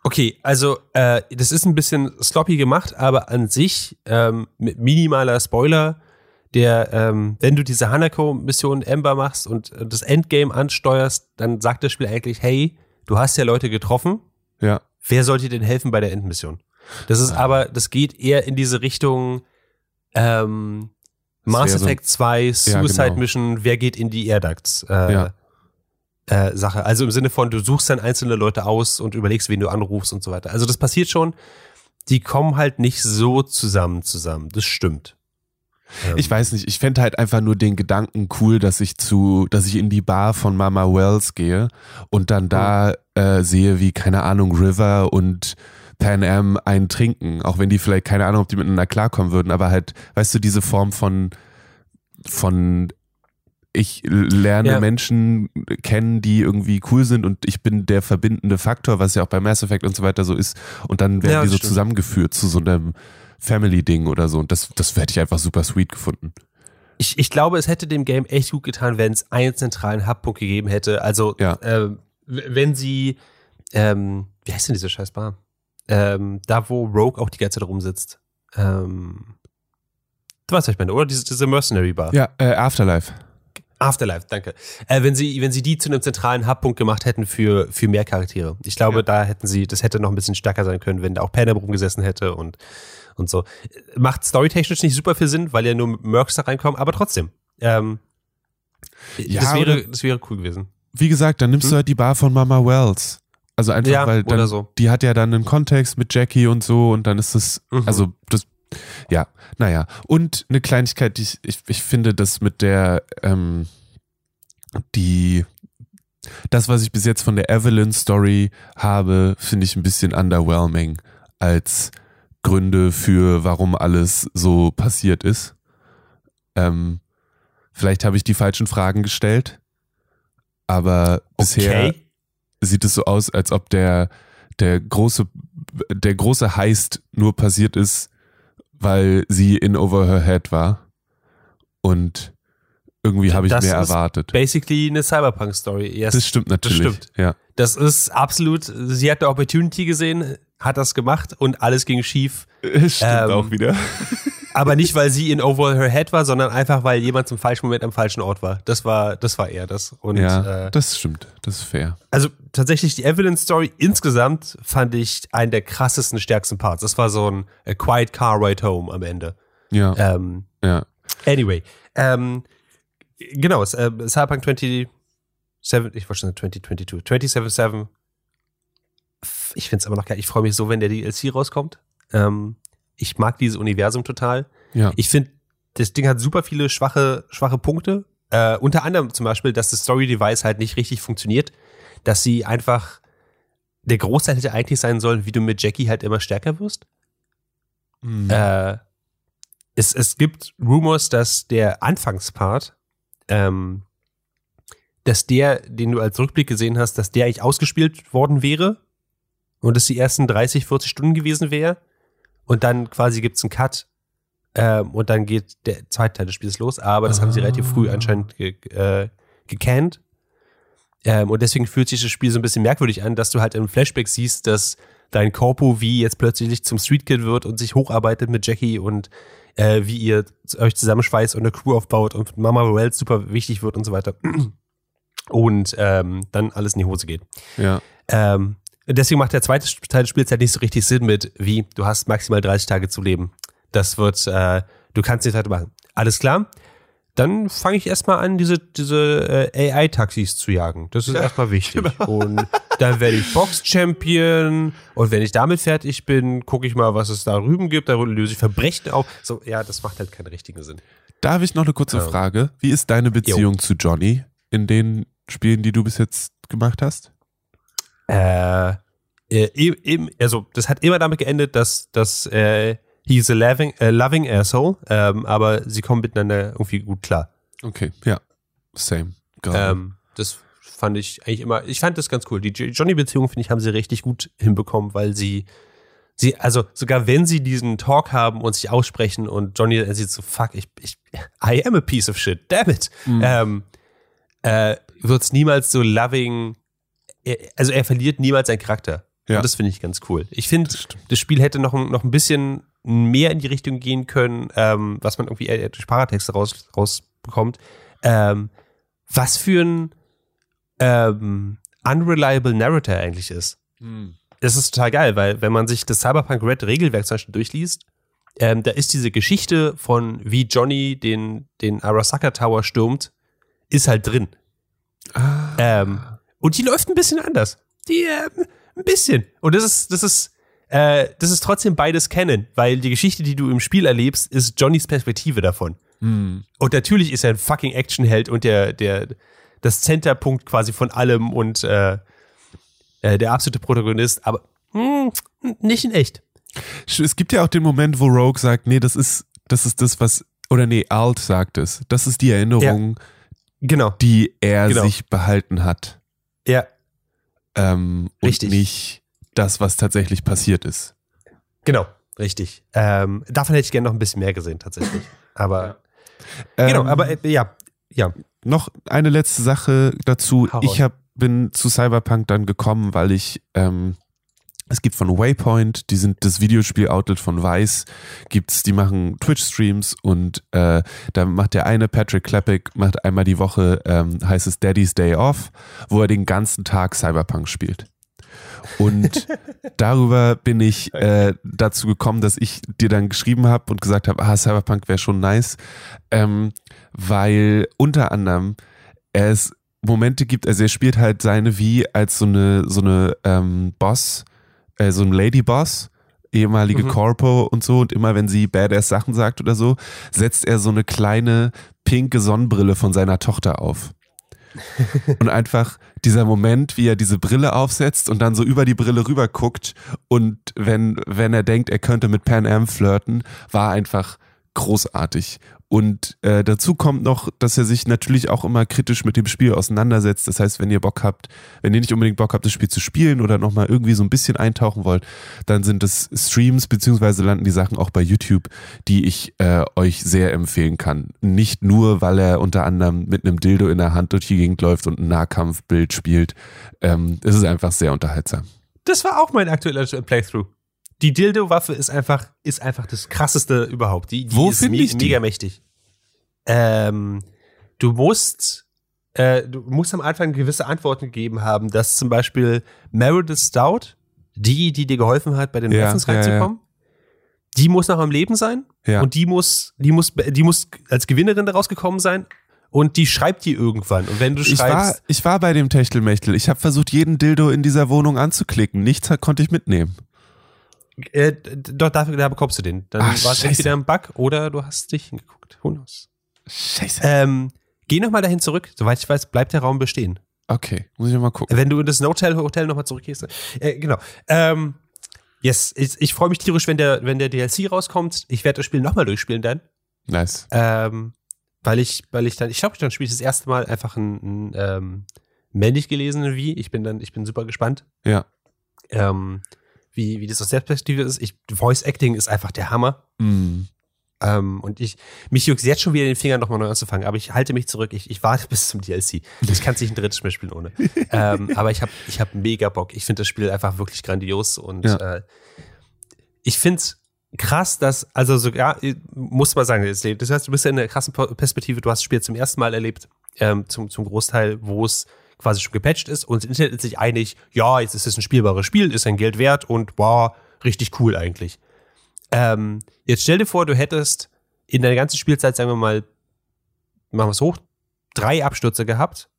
Okay, also äh, das ist ein bisschen sloppy gemacht, aber an sich ähm, mit minimaler Spoiler, der, ähm, wenn du diese Hanako-Mission Ember machst und äh, das Endgame ansteuerst, dann sagt das Spiel eigentlich, hey, du hast ja Leute getroffen,
Ja.
wer soll dir denn helfen bei der Endmission? Das ist aber, das geht eher in diese Richtung ähm, Mass
wäre so-
Effect 2, Suicide
genau.
Mission, wer geht in die Air Ducts? Äh,
Ja.
äh, Sache. Also im Sinne von, du suchst dann einzelne Leute aus und überlegst, wen du anrufst und so weiter. Also das passiert schon. Die kommen halt nicht so zusammen zusammen. Das stimmt. Ähm,
Ich weiß nicht, ich fände halt einfach nur den Gedanken cool, dass ich zu, dass ich in die Bar von Mama Wells gehe und dann da äh, sehe, wie, keine Ahnung, River und Pan Am einen trinken, auch wenn die vielleicht, keine Ahnung, ob die miteinander klarkommen würden, aber halt, weißt du, diese Form von, von ich lerne
Ja.
Menschen kennen, die irgendwie cool sind und ich bin der verbindende Faktor, was ja auch bei Mass Effect und so weiter so ist. Und dann werden
Ja,
die so
stimmt.
zusammengeführt zu so einem Family-Ding oder so. Und das, das hätte ich einfach super sweet gefunden.
Ich, ich glaube, es hätte dem Game echt gut getan, wenn es einen zentralen Hubpunkt gegeben hätte. Also,
Ja.
w- wenn sie, ähm, wie heißt denn diese scheiß Bar? Ähm, da, wo Rogue auch die ganze Zeit rumsitzt. Ähm, du weißt, was ich meine, oder? Diese, diese Mercenary Bar.
Ja, äh, Afterlife.
Afterlife, danke. Äh, wenn sie, wenn sie die zu einem zentralen Hubpunkt gemacht hätten für, für mehr Charaktere. Ich glaube,
Ja.
da hätten sie, das hätte noch ein bisschen stärker sein können, wenn da auch Panem rumgesessen hätte und, und so. Macht storytechnisch nicht super viel Sinn, weil ja nur Mercs da reinkommen, aber trotzdem. Ähm,
Ja,
das, wäre, das wäre cool gewesen.
Wie gesagt, dann nimmst
Hm?
du halt die Bar von Mama Wells. Also einfach,
Ja,
weil dann,
so.
die hat ja dann einen Kontext mit Jackie und so und dann ist es,
Mhm.
also das, ja, naja. Und eine Kleinigkeit, die ich, ich, ich finde, das mit der, ähm, die, das, was ich bis jetzt von der Evelyn-Story habe, finde ich ein bisschen underwhelming als Gründe für, warum alles so passiert ist. Ähm, vielleicht habe ich die falschen Fragen gestellt, aber bisher
Okay.
sieht es so aus, als ob der, der große, der große Heist nur passiert ist, weil sie in over her head war. Und irgendwie habe ich
Das
mehr erwartet.
Basically eine Cyberpunk-Story. Yes.
Das stimmt natürlich.
Das stimmt.
Ja.
Das ist absolut, sie hat eine Opportunity gesehen, hat das gemacht und alles ging schief.
Stimmt
Ähm,
auch wieder.
Aber nicht, weil sie in over her head war, sondern einfach, weil jemand zum falschen Moment am falschen Ort war. Das war, das war eher das. Und
Ja,
äh,
das stimmt. Das ist fair.
also tatsächlich die Evelyn Story insgesamt fand ich einen der krassesten, stärksten Parts. Das war so ein a quiet car ride home am Ende.
Ja,
Ähm,
ja.
Anyway, ähm, genau, es, äh, Cyberpunk 27, ich wollte schon sagen 2022, 277. Ich finde es aber noch geil. Ich freue mich so, wenn der DLC rauskommt. Ähm, ich mag dieses Universum total.
Ja.
Ich finde, das Ding hat super viele schwache, schwache Punkte. Äh, unter anderem zum Beispiel, dass das Story-Device halt nicht richtig funktioniert. Dass sie einfach, der Großteil hätte eigentlich sein sollen, wie du mit Jackie halt immer stärker wirst.
Mhm.
Äh, es, es gibt Rumors, dass der Anfangspart, ähm, dass der, den du als Rückblick gesehen hast, dass der eigentlich ausgespielt worden wäre und es die ersten 30, 40 Stunden gewesen wäre. Und dann quasi gibt's einen Cut ähm, und dann geht der zweite Teil des Spiels los. Aber das haben sie
Ah.
relativ früh anscheinend ge äh, gecannt. Ähm, und deswegen fühlt sich das Spiel so ein bisschen merkwürdig an, dass du halt im Flashback siehst, dass dein Corpo wie jetzt plötzlich zum Street Kid wird und sich hocharbeitet mit Jackie und äh, wie ihr euch zusammenschweißt und eine Crew aufbaut und Mama Wells super wichtig wird und so weiter. Und ähm, dann alles in die Hose geht.
ja.
Ähm, deswegen macht der zweite Teil des Spiels halt nicht so richtig Sinn mit, wie du hast maximal 30 Tage zu leben. Das wird, äh, du kannst nicht weitermachen. Alles klar? Dann fange ich erstmal an, diese, diese äh, AI-Taxis zu jagen. Das ist erstmal wichtig. Und dann werde ich Box-Champion. Und wenn ich damit fertig bin, gucke ich mal, was es da drüben gibt. Da löse ich Verbrechen auf. So, ja, das macht halt keinen richtigen Sinn.
Darf ich noch eine kurze
Ja.
Frage? Wie ist deine Beziehung zu Johnny in den Spielen, die du bis jetzt gemacht hast?
Äh, äh, eben, also das hat immer damit geendet, dass, dass äh, he's a loving, a loving asshole, ähm, aber sie kommen miteinander irgendwie gut klar.
Okay, ja. Same.
Ähm, das fand ich eigentlich immer, ich fand das ganz cool. Die Johnny-Beziehung, finde ich, haben sie richtig gut hinbekommen, weil sie, sie, also sogar wenn sie diesen Talk haben und sich aussprechen und Johnny er sieht so, fuck, ich, ich, I am a piece of shit, damn it, mhm. ähm, äh, wird es niemals so loving, er, also er verliert niemals seinen Charakter. Ja. Und das finde ich ganz cool. Ich finde, das, das, Spiel hätte noch, noch ein bisschen mehr in die Richtung gehen können, ähm, was man irgendwie eher durch Paratexte raus, rausbekommt. Ähm, was für ein ähm, unreliable Narrator eigentlich ist. Hm. Das ist total geil, weil wenn man sich das Cyberpunk Red Regelwerk zum Beispiel durchliest, ähm, da ist diese Geschichte von wie Johnny den, den Arasaka Tower stürmt, ist halt drin. Ah. Ähm, und die läuft ein bisschen anders. Die, äh, ein bisschen. Und das ist, das ist, äh, das ist trotzdem beides kennen, weil die Geschichte, die du im Spiel erlebst, ist Johnnys Perspektive davon. Mhm. Und natürlich ist er ein fucking Actionheld und der, der, das Centerpunkt quasi von allem und äh, äh, der absolute Protagonist, aber mh, hm, nicht in echt.
Es gibt ja auch den Moment, wo Rogue sagt, nee, das ist, das ist das, was, oder nee, Alt sagt es. Das ist die Erinnerung, ja. genau. die er genau. sich behalten hat.
Ja.
Ähm, Richtig. Und nicht das, was tatsächlich passiert ist.
Genau, richtig. Ähm, davon hätte ich gerne noch ein bisschen mehr gesehen, tatsächlich. Aber ja. genau, ähm, aber äh, ja, ja.
Noch eine letzte Sache dazu. Ich hab, bin zu Cyberpunk dann gekommen, weil ich ähm, es gibt von Waypoint, die sind das Videospiel-Outlet von Vice, gibt's, die machen Twitch-Streams und äh, da macht der eine, Patrick Kleppick, macht einmal die Woche, ähm, heißt es Daddy's Day Off, wo er den ganzen Tag Cyberpunk spielt. Und darüber bin ich äh, dazu gekommen, dass ich dir dann geschrieben habe und gesagt habe, ah, Cyberpunk wäre schon nice, ähm, weil unter anderem es Momente gibt, also er spielt halt seine wie als so eine so eine ähm, Boss äh, so ein Ladyboss, ehemalige mhm. Corpo und so. Und immer wenn sie badass Sachen sagt oder so, setzt er so eine kleine pinke Sonnenbrille von seiner Tochter auf. und einfach dieser Moment, wie er diese Brille aufsetzt und dann so über die Brille rüber guckt und wenn, wenn er denkt, er könnte mit Pan Am flirten, war einfach großartig. Und äh, dazu kommt noch, dass er sich natürlich auch immer kritisch mit dem Spiel auseinandersetzt. Das heißt, wenn ihr Bock habt, wenn ihr nicht unbedingt Bock habt, das Spiel zu spielen oder nochmal irgendwie so ein bisschen eintauchen wollt, dann sind es Streams beziehungsweise landen die Sachen auch bei YouTube, die ich äh, euch sehr empfehlen kann. Nicht nur, weil er unter anderem mit einem Dildo in der Hand durch die Gegend läuft und ein Nahkampfbild spielt. Ähm, es ist einfach sehr unterhaltsam.
Das war auch mein aktueller Playthrough die Dildo-Waffe ist einfach, ist einfach das krasseste überhaupt. Die, die
Wo ist me
ich die? mega mächtig. Ähm, du musst, äh, du musst am Anfang gewisse Antworten gegeben haben, dass zum Beispiel Meredith Stout, die, die dir geholfen hat, bei den ja, Waffens reinzukommen, ja, ja. die muss noch am Leben sein. Ja. Und die muss, die muss, die muss als Gewinnerin daraus gekommen sein und die schreibt die irgendwann. Und wenn du schreibst.
Ich war, ich war bei dem Techtelmechtel. Ich habe versucht, jeden Dildo in dieser Wohnung anzuklicken. Nichts konnte ich mitnehmen.
Äh, doch, dafür, da bekommst du den. Dann war es entweder ein Bug oder du hast dich hingeguckt. Who knows?
Scheiße.
Ähm, geh nochmal dahin zurück. Soweit ich weiß, bleibt der Raum bestehen.
Okay, muss ich nochmal gucken.
Wenn du in das Hotel, Hotel nochmal zurückgehst. Äh, genau. Ähm, yes, ich, ich freue mich tierisch, wenn der, wenn der DLC rauskommt. Ich werde das Spiel nochmal durchspielen dann.
Nice.
Ähm, weil ich, weil ich dann, ich glaube, dann spiele ich das erste Mal einfach ein, ein ähm, männlich gelesenen Wie. Ich bin dann, ich bin super gespannt.
Ja.
Ähm, wie, wie das aus der Perspektive ist. Ich, Voice Acting ist einfach der Hammer.
Mm.
Ähm, und ich, mich juckt jetzt schon wieder den Finger nochmal neu anzufangen, aber ich halte mich zurück. Ich, ich warte bis zum DLC. Ich kann es nicht ein drittes Mal spielen ohne. ähm, aber ich habe ich hab mega Bock. Ich finde das Spiel einfach wirklich grandios und ja. äh, ich finde es krass, dass, also sogar, muss man sagen, das heißt, du bist ja in einer krassen Perspektive, du hast das Spiel zum ersten Mal erlebt, ähm, zum, zum Großteil, wo es quasi schon gepatcht ist und das Internet ist sich einig, ja, jetzt ist es ein spielbares Spiel, ist ein Geld wert und wow, richtig cool eigentlich. Ähm, jetzt stell dir vor, du hättest in der ganzen Spielzeit, sagen wir mal, machen wir es hoch, drei Abstürze gehabt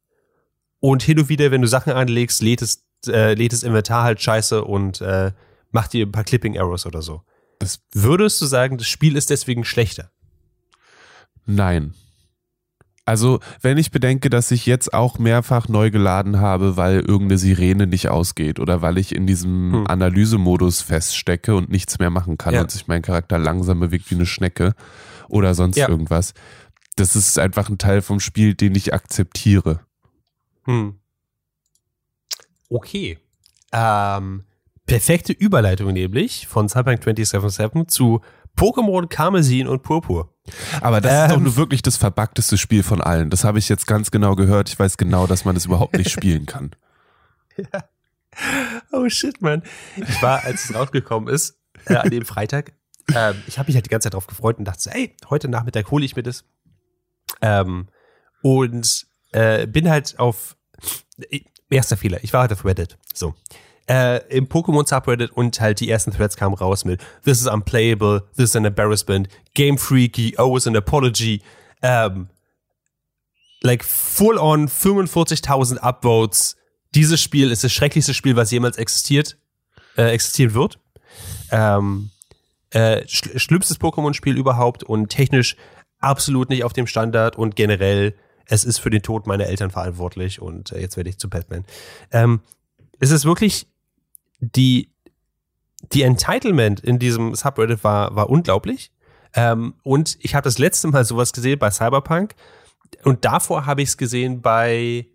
und hin und wieder, wenn du Sachen anlegst, lädt es, äh, lädt das Inventar halt scheiße und äh, macht dir ein paar Clipping Errors oder so. Das Würdest du sagen, das Spiel ist deswegen schlechter?
Nein. Also, wenn ich bedenke, dass ich jetzt auch mehrfach neu geladen habe, weil irgendeine Sirene nicht ausgeht oder weil ich in diesem hm. Analysemodus feststecke und nichts mehr machen kann ja. und sich mein Charakter langsam bewegt wie eine Schnecke oder sonst ja. irgendwas. Das ist einfach ein Teil vom Spiel, den ich akzeptiere.
Hm. Okay. Ähm, perfekte Überleitung nämlich von Cyberpunk 2077 zu Pokémon Karmesin und Purpur.
Aber das ist doch
Ähm.
nur wirklich das verbugteste Spiel von allen. Das habe ich jetzt ganz genau gehört. Ich weiß genau, dass man das überhaupt nicht spielen kann.
Oh shit, man. Ich war, als es rausgekommen ist, äh, an dem Freitag, ähm, ich habe mich halt die ganze Zeit drauf gefreut und dachte, so, ey, heute Nachmittag hole ich mir das. Ähm, und äh, bin halt auf äh, erster Fehler. Ich war halt auf Reddit. So. Äh, Im Pokémon Subreddit und halt die ersten Threads kamen raus mit This is unplayable, this is an embarrassment, Game Freaky, oh, is an apology. Ähm, like full on 45.000 Upvotes. Dieses Spiel ist das schrecklichste Spiel, was jemals existiert, äh, existieren wird. Ähm, äh, schl schlimmstes Pokémon-Spiel überhaupt und technisch absolut nicht auf dem Standard und generell, es ist für den Tod meiner Eltern verantwortlich und äh, jetzt werde ich zu Batman. Ähm, es ist wirklich die, die Entitlement in diesem Subreddit war, war unglaublich. Ähm, und ich habe das letzte Mal sowas gesehen bei Cyberpunk und davor habe ich es gesehen bei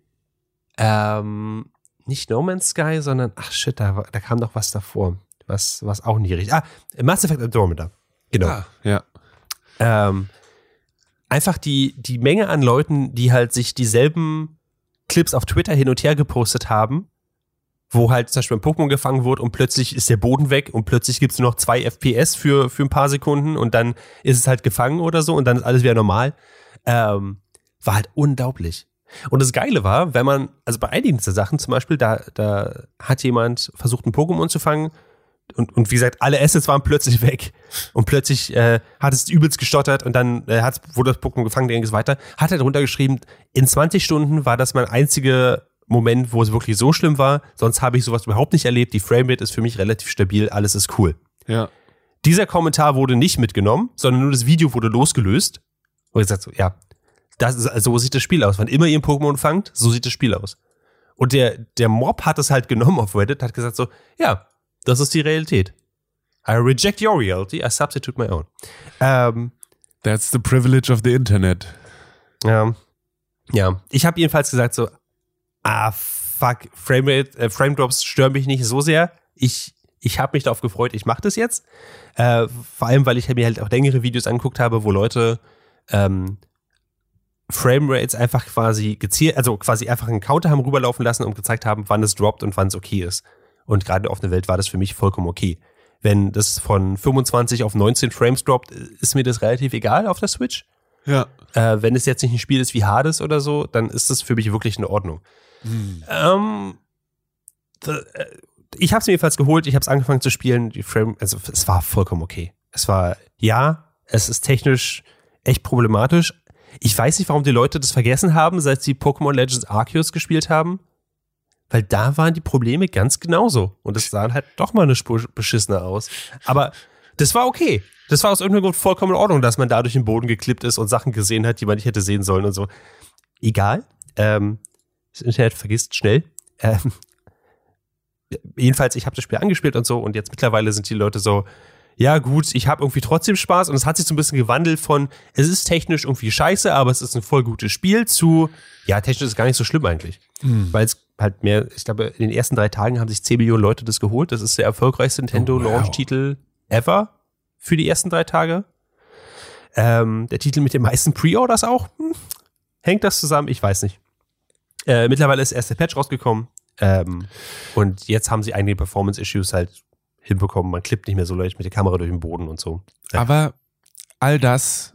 ähm, nicht No Man's Sky, sondern ach shit, da, da kam noch was davor, was, was auch nicht richtig. Ah, Mass Effect Andromeda. Genau.
Ah, ja.
Ähm, einfach die, die Menge an Leuten, die halt sich dieselben Clips auf Twitter hin und her gepostet haben, wo halt zum Beispiel ein Pokémon gefangen wird und plötzlich ist der Boden weg und plötzlich gibt's nur noch zwei FPS für, für ein paar Sekunden und dann ist es halt gefangen oder so und dann ist alles wieder normal. Ähm, war halt unglaublich. Und das Geile war, wenn man, also bei einigen dieser Sachen zum Beispiel, da, da hat jemand versucht, ein Pokémon zu fangen und, und wie gesagt, alle Assets waren plötzlich weg. Und plötzlich äh, hat es übelst gestottert und dann äh, hat, wurde das Pokémon gefangen, ging es weiter. Hat er darunter geschrieben, in 20 Stunden war das mein einziger Moment, wo es wirklich so schlimm war. Sonst habe ich sowas überhaupt nicht erlebt. Die Framerate ist für mich relativ stabil, alles ist cool.
Ja.
Dieser Kommentar wurde nicht mitgenommen, sondern nur das Video wurde losgelöst. Und gesagt so, ja, das ist, so sieht das Spiel aus. Wann immer ihr ein Pokémon fangt, so sieht das Spiel aus. Und der, der Mob hat es halt genommen auf Reddit, hat gesagt so, ja, das ist die Realität. I reject your reality, I substitute my own. Ähm,
That's the privilege of the Internet.
ja, ja. Ich habe jedenfalls gesagt so, ah, fuck, Framerate, äh, Frame Drops stören mich nicht so sehr. Ich, ich habe mich darauf gefreut, ich mache das jetzt. Äh, vor allem, weil ich mir halt auch längere Videos angeguckt habe, wo Leute ähm, Framerates einfach quasi gezielt, also quasi einfach einen Counter haben rüberlaufen lassen und gezeigt haben, wann es droppt und wann es okay ist. Und gerade auf der Welt war das für mich vollkommen okay. Wenn das von 25 auf 19 Frames droppt, ist mir das relativ egal auf der Switch.
Ja.
Äh, wenn es jetzt nicht ein Spiel ist wie Hades oder so, dann ist das für mich wirklich in Ordnung. Ähm, da, äh, ich habe es mir jedenfalls geholt, ich habe es angefangen zu spielen. Die Frame, also es war vollkommen okay. Es war, ja, es ist technisch echt problematisch. Ich weiß nicht, warum die Leute das vergessen haben, seit sie Pokémon Legends Arceus gespielt haben. Weil da waren die Probleme ganz genauso. Und es sah halt doch mal eine Spur beschissener aus. Aber das war okay. Das war aus irgendeinem Grund vollkommen in Ordnung, dass man da durch den Boden geklippt ist und Sachen gesehen hat, die man nicht hätte sehen sollen und so. Egal. Ähm, das Internet vergisst schnell. Ähm, jedenfalls, ich habe das Spiel angespielt und so und jetzt mittlerweile sind die Leute so, ja gut, ich habe irgendwie trotzdem Spaß und es hat sich so ein bisschen gewandelt von, es ist technisch irgendwie scheiße, aber es ist ein voll gutes Spiel zu, ja, technisch ist gar nicht so schlimm eigentlich. Weil es halt mehr, ich glaube, in den ersten drei Tagen haben sich 10 Millionen Leute das geholt. Das ist der erfolgreichste Nintendo-Launch-Titel ever für die ersten drei Tage. Ähm, der Titel mit den meisten Pre-Orders auch. Hm. Hängt das zusammen? Ich weiß nicht. Äh, mittlerweile ist erst der Patch rausgekommen. Ähm, und jetzt haben sie einige Performance-Issues halt hinbekommen. Man klippt nicht mehr so leicht mit der Kamera durch den Boden und so. Ja.
Aber all das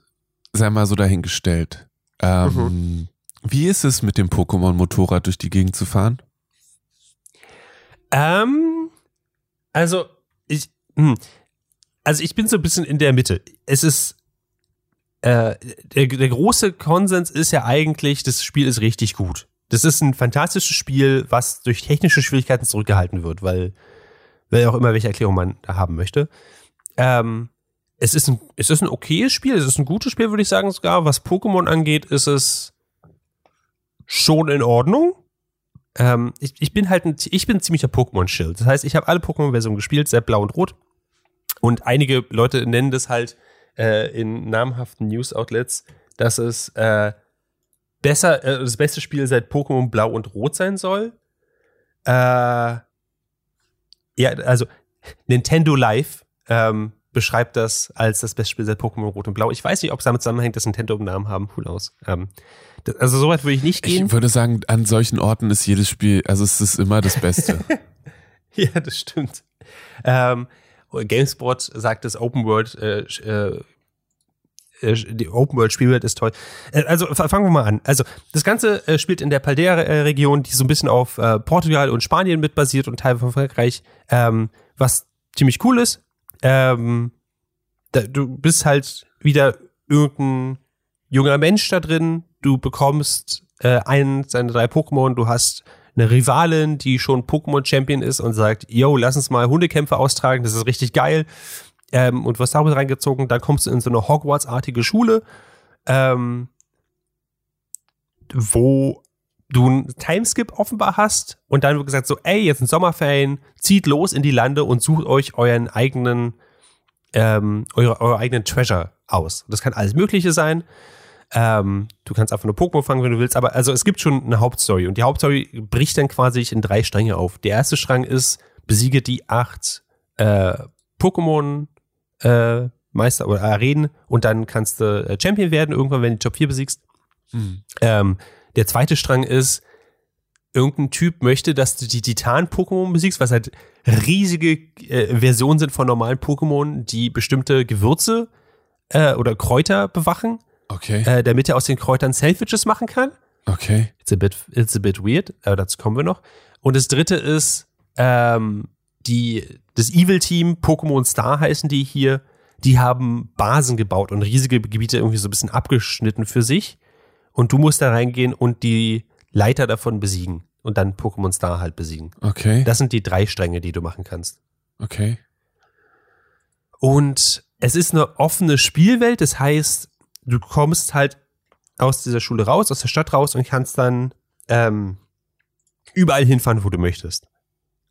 sei mal so dahingestellt. Ähm,
Mhm.
Wie ist es mit dem Pokémon-Motorrad durch die Gegend zu fahren?
Ähm, also ich, hm, also ich bin so ein bisschen in der Mitte. Es ist äh, der, der große Konsens ist ja eigentlich, das Spiel ist richtig gut. Das ist ein fantastisches Spiel, was durch technische Schwierigkeiten zurückgehalten wird, weil, weil auch immer welche Erklärung man da haben möchte. Ähm, es ist ein, es ist ein okayes Spiel, es ist ein gutes Spiel, würde ich sagen sogar. Was Pokémon angeht, ist es schon in Ordnung. Ähm, ich, ich bin halt ein, ich bin ein ziemlicher Pokémon-Schild. Das heißt, ich habe alle Pokémon-Versionen gespielt, sehr blau und rot. Und einige Leute nennen das halt äh, in namhaften News-Outlets, dass es äh, besser, äh, das beste Spiel seit Pokémon Blau und Rot sein soll. Äh, ja, also Nintendo Live ähm, beschreibt das als das beste Spiel seit Pokémon Rot und Blau. Ich weiß nicht, ob es damit zusammenhängt, dass Nintendo einen Namen haben. Who knows? Ähm, das, also soweit würde ich nicht gehen.
Ich würde sagen, an solchen Orten ist jedes Spiel, also es ist immer das Beste.
ja, das stimmt. Ähm, GameSpot sagt, das Open World äh, äh, die Open World Spielwelt ist toll. Äh, also fangen wir mal an. Also das Ganze äh, spielt in der Paldea-Region, die so ein bisschen auf äh, Portugal und Spanien mit basiert und Teil von Frankreich, ähm, was ziemlich cool ist. Ähm, da, du bist halt wieder irgendein junger Mensch da drin. Du bekommst äh, einen seiner drei Pokémon. Du hast eine Rivalin, die schon Pokémon-Champion ist und sagt, yo, lass uns mal Hundekämpfe austragen, das ist richtig geil ähm, und wirst damit reingezogen. Dann kommst du in so eine Hogwarts-artige Schule, ähm, wo du einen Timeskip offenbar hast und dann wird gesagt so, ey, jetzt sind Sommerferien, zieht los in die Lande und sucht euch euren eigenen, ähm, eure, eure eigenen Treasure aus. Das kann alles Mögliche sein. Ähm, du kannst einfach nur Pokémon fangen, wenn du willst, aber also es gibt schon eine Hauptstory und die Hauptstory bricht dann quasi in drei Stränge auf. Der erste Strang ist, besiege die acht äh, Pokémon äh, Meister oder Arenen und dann kannst du äh, Champion werden, irgendwann, wenn du Top 4 besiegst. Mhm. Ähm, der zweite Strang ist, irgendein Typ möchte, dass du die Titan-Pokémon besiegst, was halt riesige äh, Versionen sind von normalen Pokémon, die bestimmte Gewürze äh, oder Kräuter bewachen.
Okay.
Äh, damit er aus den Kräutern Sandwiches machen kann.
Okay.
It's a bit, it's a bit weird, aber dazu kommen wir noch. Und das dritte ist, ähm, die, das Evil-Team, Pokémon Star heißen die hier, die haben Basen gebaut und riesige Gebiete irgendwie so ein bisschen abgeschnitten für sich. Und du musst da reingehen und die Leiter davon besiegen. Und dann Pokémon Star halt besiegen.
Okay.
Das sind die drei Stränge, die du machen kannst.
Okay.
Und es ist eine offene Spielwelt, das heißt, du kommst halt aus dieser Schule raus, aus der Stadt raus und kannst dann ähm, überall hinfahren, wo du möchtest.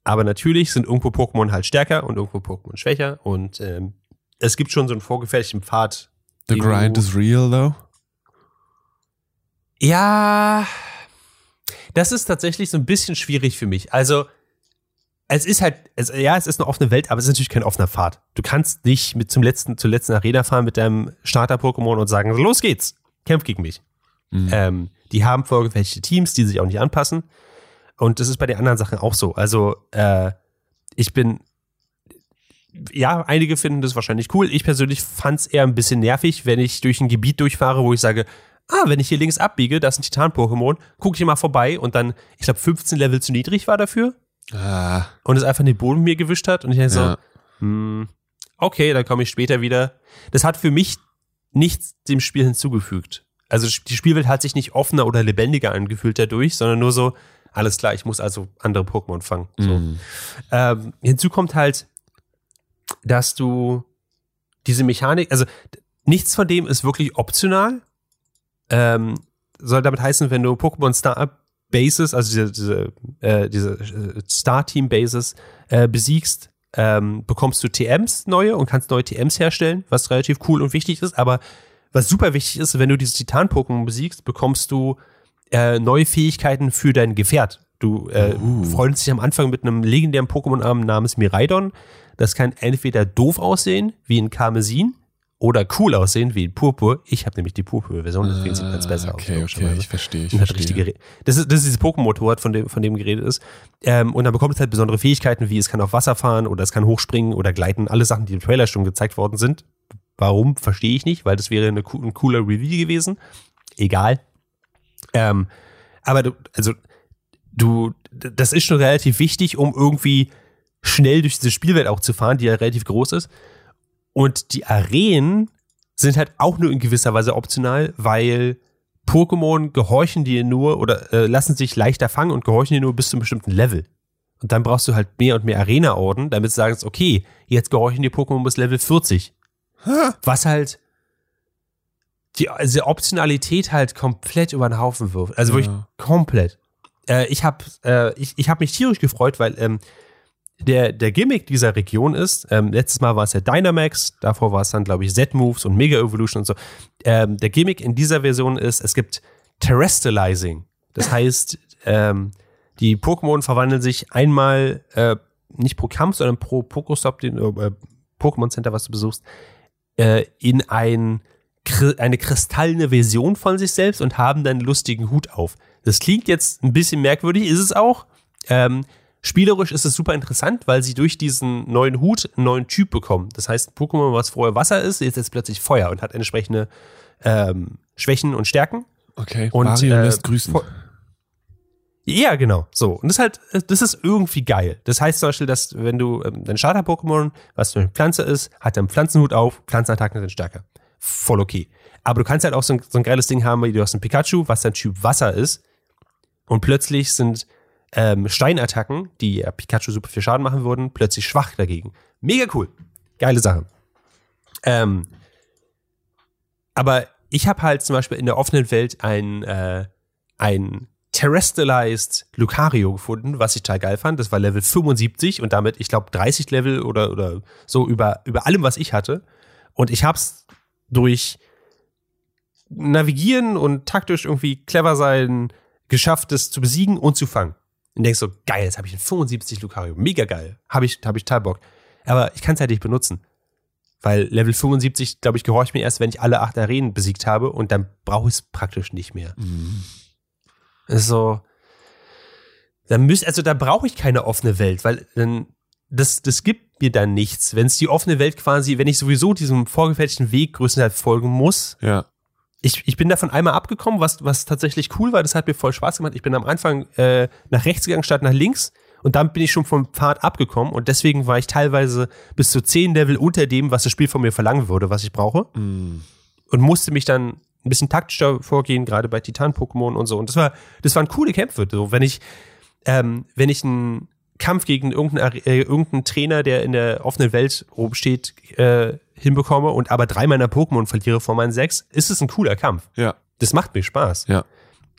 Aber natürlich sind irgendwo Pokémon halt stärker und irgendwo Pokémon schwächer und ähm, es gibt schon so einen vorgefertigten Pfad.
The grind is real, though?
Ja, das ist tatsächlich so ein bisschen schwierig für mich. Also, es ist halt, es, ja, es ist eine offene Welt, aber es ist natürlich kein offener Pfad. Du kannst nicht mit zum letzten, zur letzten Arena fahren mit deinem Starter-Pokémon und sagen, los geht's, kämpf gegen mich. Mhm. Ähm, die haben vorgefertigte Teams, die sich auch nicht anpassen. Und das ist bei den anderen Sachen auch so. Also, äh, ich bin, ja, einige finden das wahrscheinlich cool. Ich persönlich fand es eher ein bisschen nervig, wenn ich durch ein Gebiet durchfahre, wo ich sage, ah, wenn ich hier links abbiege, das ist ein Titan-Pokémon, gucke ich hier mal vorbei und dann, ich glaube, 15 Level zu niedrig war dafür.
Ah.
Und es einfach den Boden mir gewischt hat. Und ich denke ja. so, hm, okay, dann komme ich später wieder. Das hat für mich nichts dem Spiel hinzugefügt. Also die Spielwelt hat sich nicht offener oder lebendiger angefühlt dadurch, sondern nur so, alles klar, ich muss also andere Pokémon fangen. So. Mm. Ähm, hinzu kommt halt, dass du diese Mechanik, also nichts von dem ist wirklich optional. Ähm, soll damit heißen, wenn du Pokémon Star Bases, also diese, diese, äh, diese äh, Star Team Bases äh, besiegst, ähm, bekommst du TMs neue und kannst neue TMs herstellen, was relativ cool und wichtig ist. Aber was super wichtig ist, wenn du dieses Titan-Pokémon besiegst, bekommst du äh, neue Fähigkeiten für dein Gefährt. Du äh, uh. freundest dich am Anfang mit einem legendären Pokémon namens Miraidon. Das kann entweder doof aussehen, wie ein Karmesin, oder cool aussehen, wie ein Purpur. Ich habe nämlich die Purpur-Version, deswegen sieht man es besser
okay, aus. Okay, ich verstehe. Ich verstehe.
richtige, das, ist, das ist dieses Pokémon-Motorrad, von dem, von dem geredet ist. Ähm, und dann bekommt es halt besondere Fähigkeiten, wie es kann auf Wasser fahren oder es kann hochspringen oder gleiten. Alle Sachen, die im Trailer schon gezeigt worden sind. Warum, verstehe ich nicht, weil das wäre eine, ein cooler Review gewesen. Egal. Ähm, aber du, also, du, das ist schon relativ wichtig, um irgendwie schnell durch diese Spielwelt auch zu fahren, die ja relativ groß ist. Und die Arenen sind halt auch nur in gewisser Weise optional, weil Pokémon gehorchen dir nur oder äh, lassen sich leichter fangen und gehorchen dir nur bis zu einem bestimmten Level. Und dann brauchst du halt mehr und mehr Arena-Orden, damit du sagst, okay, jetzt gehorchen dir Pokémon bis Level 40. Was halt die also Optionalität halt komplett über den Haufen wirft. Also wirklich ja. komplett. Äh, ich habe äh, ich, ich hab mich tierisch gefreut, weil ähm, der, der Gimmick dieser Region ist, ähm, letztes Mal war es ja Dynamax, davor war es dann, glaube ich, Z-Moves und Mega Evolution und so. Ähm, der Gimmick in dieser Version ist, es gibt Terrestrializing. Das heißt, ähm, Die Pokémon verwandeln sich einmal äh, nicht pro Kampf, sondern pro Pokestop, den äh, Pokémon Center, was du besuchst, äh, in ein eine kristallene Version von sich selbst und haben dann einen lustigen Hut auf. Das klingt jetzt ein bisschen merkwürdig, ist es auch. Ähm, spielerisch ist es super interessant, weil sie durch diesen neuen Hut einen neuen Typ bekommen. Das heißt, ein Pokémon, was vorher Wasser ist, ist jetzt plötzlich Feuer und hat entsprechende ähm, Schwächen und Stärken.
Okay,
Und,
Mario
äh,
lässt grüßen.
Ja, genau. So. Und das ist halt, das ist irgendwie geil. Das heißt zum Beispiel, dass wenn du ähm, dein Starter-Pokémon, was für eine Pflanze ist, hat einen Pflanzenhut auf, Pflanzenattacken sind stärker. Voll okay. Aber du kannst halt auch so ein, so ein geiles Ding haben, wie du hast ein Pikachu, was dein Typ Wasser ist. Und plötzlich sind ähm, Steinattacken, die ja Pikachu super viel Schaden machen würden, plötzlich schwach dagegen. Mega cool. Geile Sache. Ähm, aber ich habe halt zum Beispiel in der offenen Welt ein, äh, ein Terrestrialized Lucario gefunden, was ich total geil fand. Das war Level 75 und damit, ich glaube, 30 Level oder, oder so über, über allem, was ich hatte. Und ich hab's durch Navigieren und taktisch irgendwie clever sein geschafft, das zu besiegen und zu fangen. Und denkst so, geil, jetzt habe ich einen 75 Lucario. Mega geil. Habe ich, hab ich total Bock. Aber ich kann es halt nicht benutzen. Weil Level 75, glaube ich, gehorcht mir erst, wenn ich alle acht Arenen besiegt habe und dann brauche ich es praktisch nicht mehr.
Mhm.
So, da müß, also da brauche ich keine offene Welt, weil dann, das, das gibt mir dann nichts. Wenn es die offene Welt quasi, wenn ich sowieso diesem vorgefertigten Weg größtenteils folgen muss,
Ja.
ich, ich bin davon einmal abgekommen, was, was tatsächlich cool war. Das hat mir voll Spaß gemacht. Ich bin am Anfang äh, nach rechts gegangen statt nach links. Und dann bin ich schon vom Pfad abgekommen. Und deswegen war ich teilweise bis zu 10 Level unter dem, was das Spiel von mir verlangen würde, was ich brauche.
Mhm.
Und musste mich dann ein bisschen taktischer vorgehen, gerade bei Titan-Pokémon und so. Und das war, das waren coole Kämpfe. So, wenn ich, ähm, wenn ich einen Kampf gegen irgendeinen, äh, irgendeinen Trainer, der in der offenen Welt oben steht, äh, hinbekomme und aber drei meiner Pokémon verliere vor meinen sechs, ist es ein cooler Kampf.
Ja.
Das macht mir Spaß.
Ja.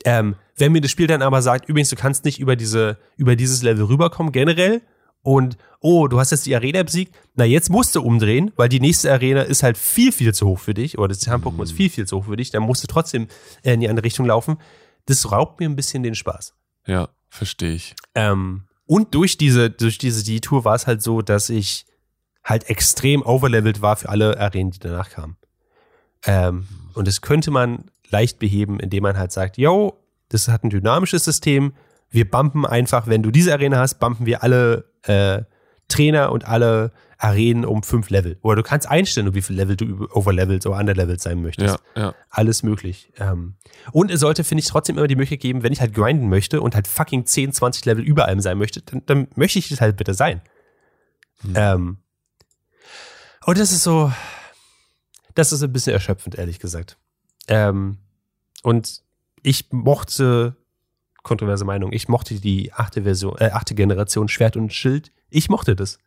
Ähm, wenn mir das Spiel dann aber sagt, übrigens, du kannst nicht über diese, über dieses Level rüberkommen, generell, und oh, du hast jetzt die Arena besiegt, na jetzt musst du umdrehen, weil die nächste Arena ist halt viel, viel zu hoch für dich, oder das Titan-Pokémon ist viel, viel zu hoch für dich, dann musst du trotzdem äh, in die andere Richtung laufen. Das raubt mir ein bisschen den Spaß.
Ja, verstehe ich.
Ähm, und durch diese, durch diese die Tour war es halt so, dass ich halt extrem overlevelt war für alle Arenen, die danach kamen. Ähm, und das könnte man leicht beheben, indem man halt sagt, yo, das hat ein dynamisches System. Wir bumpen einfach, wenn du diese Arena hast, bumpen wir alle äh, Trainer und alle Arenen um fünf Level. Oder du kannst einstellen, wie viel Level du über- overlevelt oder underlevelt sein möchtest
Ja, ja.
alles möglich. Ähm, und es sollte, finde ich, trotzdem immer die Möglichkeit geben, wenn ich halt grinden möchte und halt fucking 10, 20 Level über allem sein möchte, dann, dann möchte ich das halt bitte sein. Ähm, und das ist so, das ist ein bisschen erschöpfend, ehrlich gesagt. Ähm, und ich mochte, kontroverse Meinung, ich mochte die achte Version, äh, achte Generation Schwert und Schild. Ich mochte das.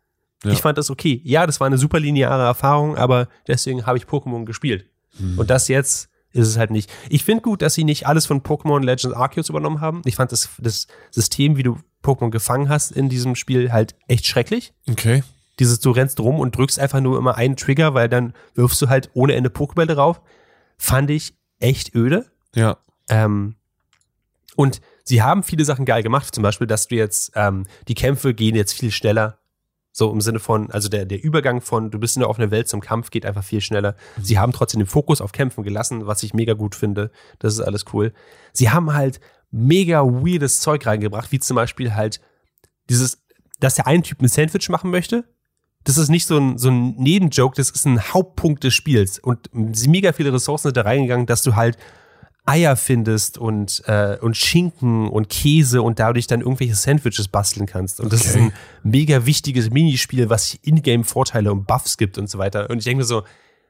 Ja.
Ich fand das okay. Ja, das war eine super lineare Erfahrung, aber deswegen habe ich Pokémon gespielt. Und das jetzt ist es halt nicht. Ich finde gut, dass sie nicht alles von Pokémon Legends Arceus übernommen haben. Ich fand das, das System, wie du Pokémon gefangen hast in diesem Spiel, halt echt schrecklich.
Okay.
Dieses, du rennst rum und drückst einfach nur immer einen Trigger, weil dann wirfst du halt ohne Ende Pokébälle drauf. Fand ich echt öde.
Ja.
Ähm, und sie haben viele Sachen geil gemacht, zum Beispiel, dass du jetzt, ähm, die Kämpfe gehen jetzt viel schneller. So im Sinne von, also der, der Übergang von, du bist in der offenen Welt zum Kampf geht einfach viel schneller. Sie haben trotzdem den Fokus auf Kämpfen gelassen, was ich mega gut finde. Das ist alles cool. Sie haben halt mega weirdes Zeug reingebracht, wie zum Beispiel halt dieses, dass der ein Typ ein Sandwich machen möchte. Das ist nicht so ein, so ein Nebenjoke, das ist ein Hauptpunkt des Spiels. Und sie mega viele Ressourcen sind da reingegangen, dass du halt Eier findest und, äh, und Schinken und Käse und dadurch dann irgendwelche Sandwiches basteln kannst. Und das ist ein mega wichtiges Minispiel, was sich Ingame-Vorteile und Buffs gibt und so weiter. Und ich denke mir so,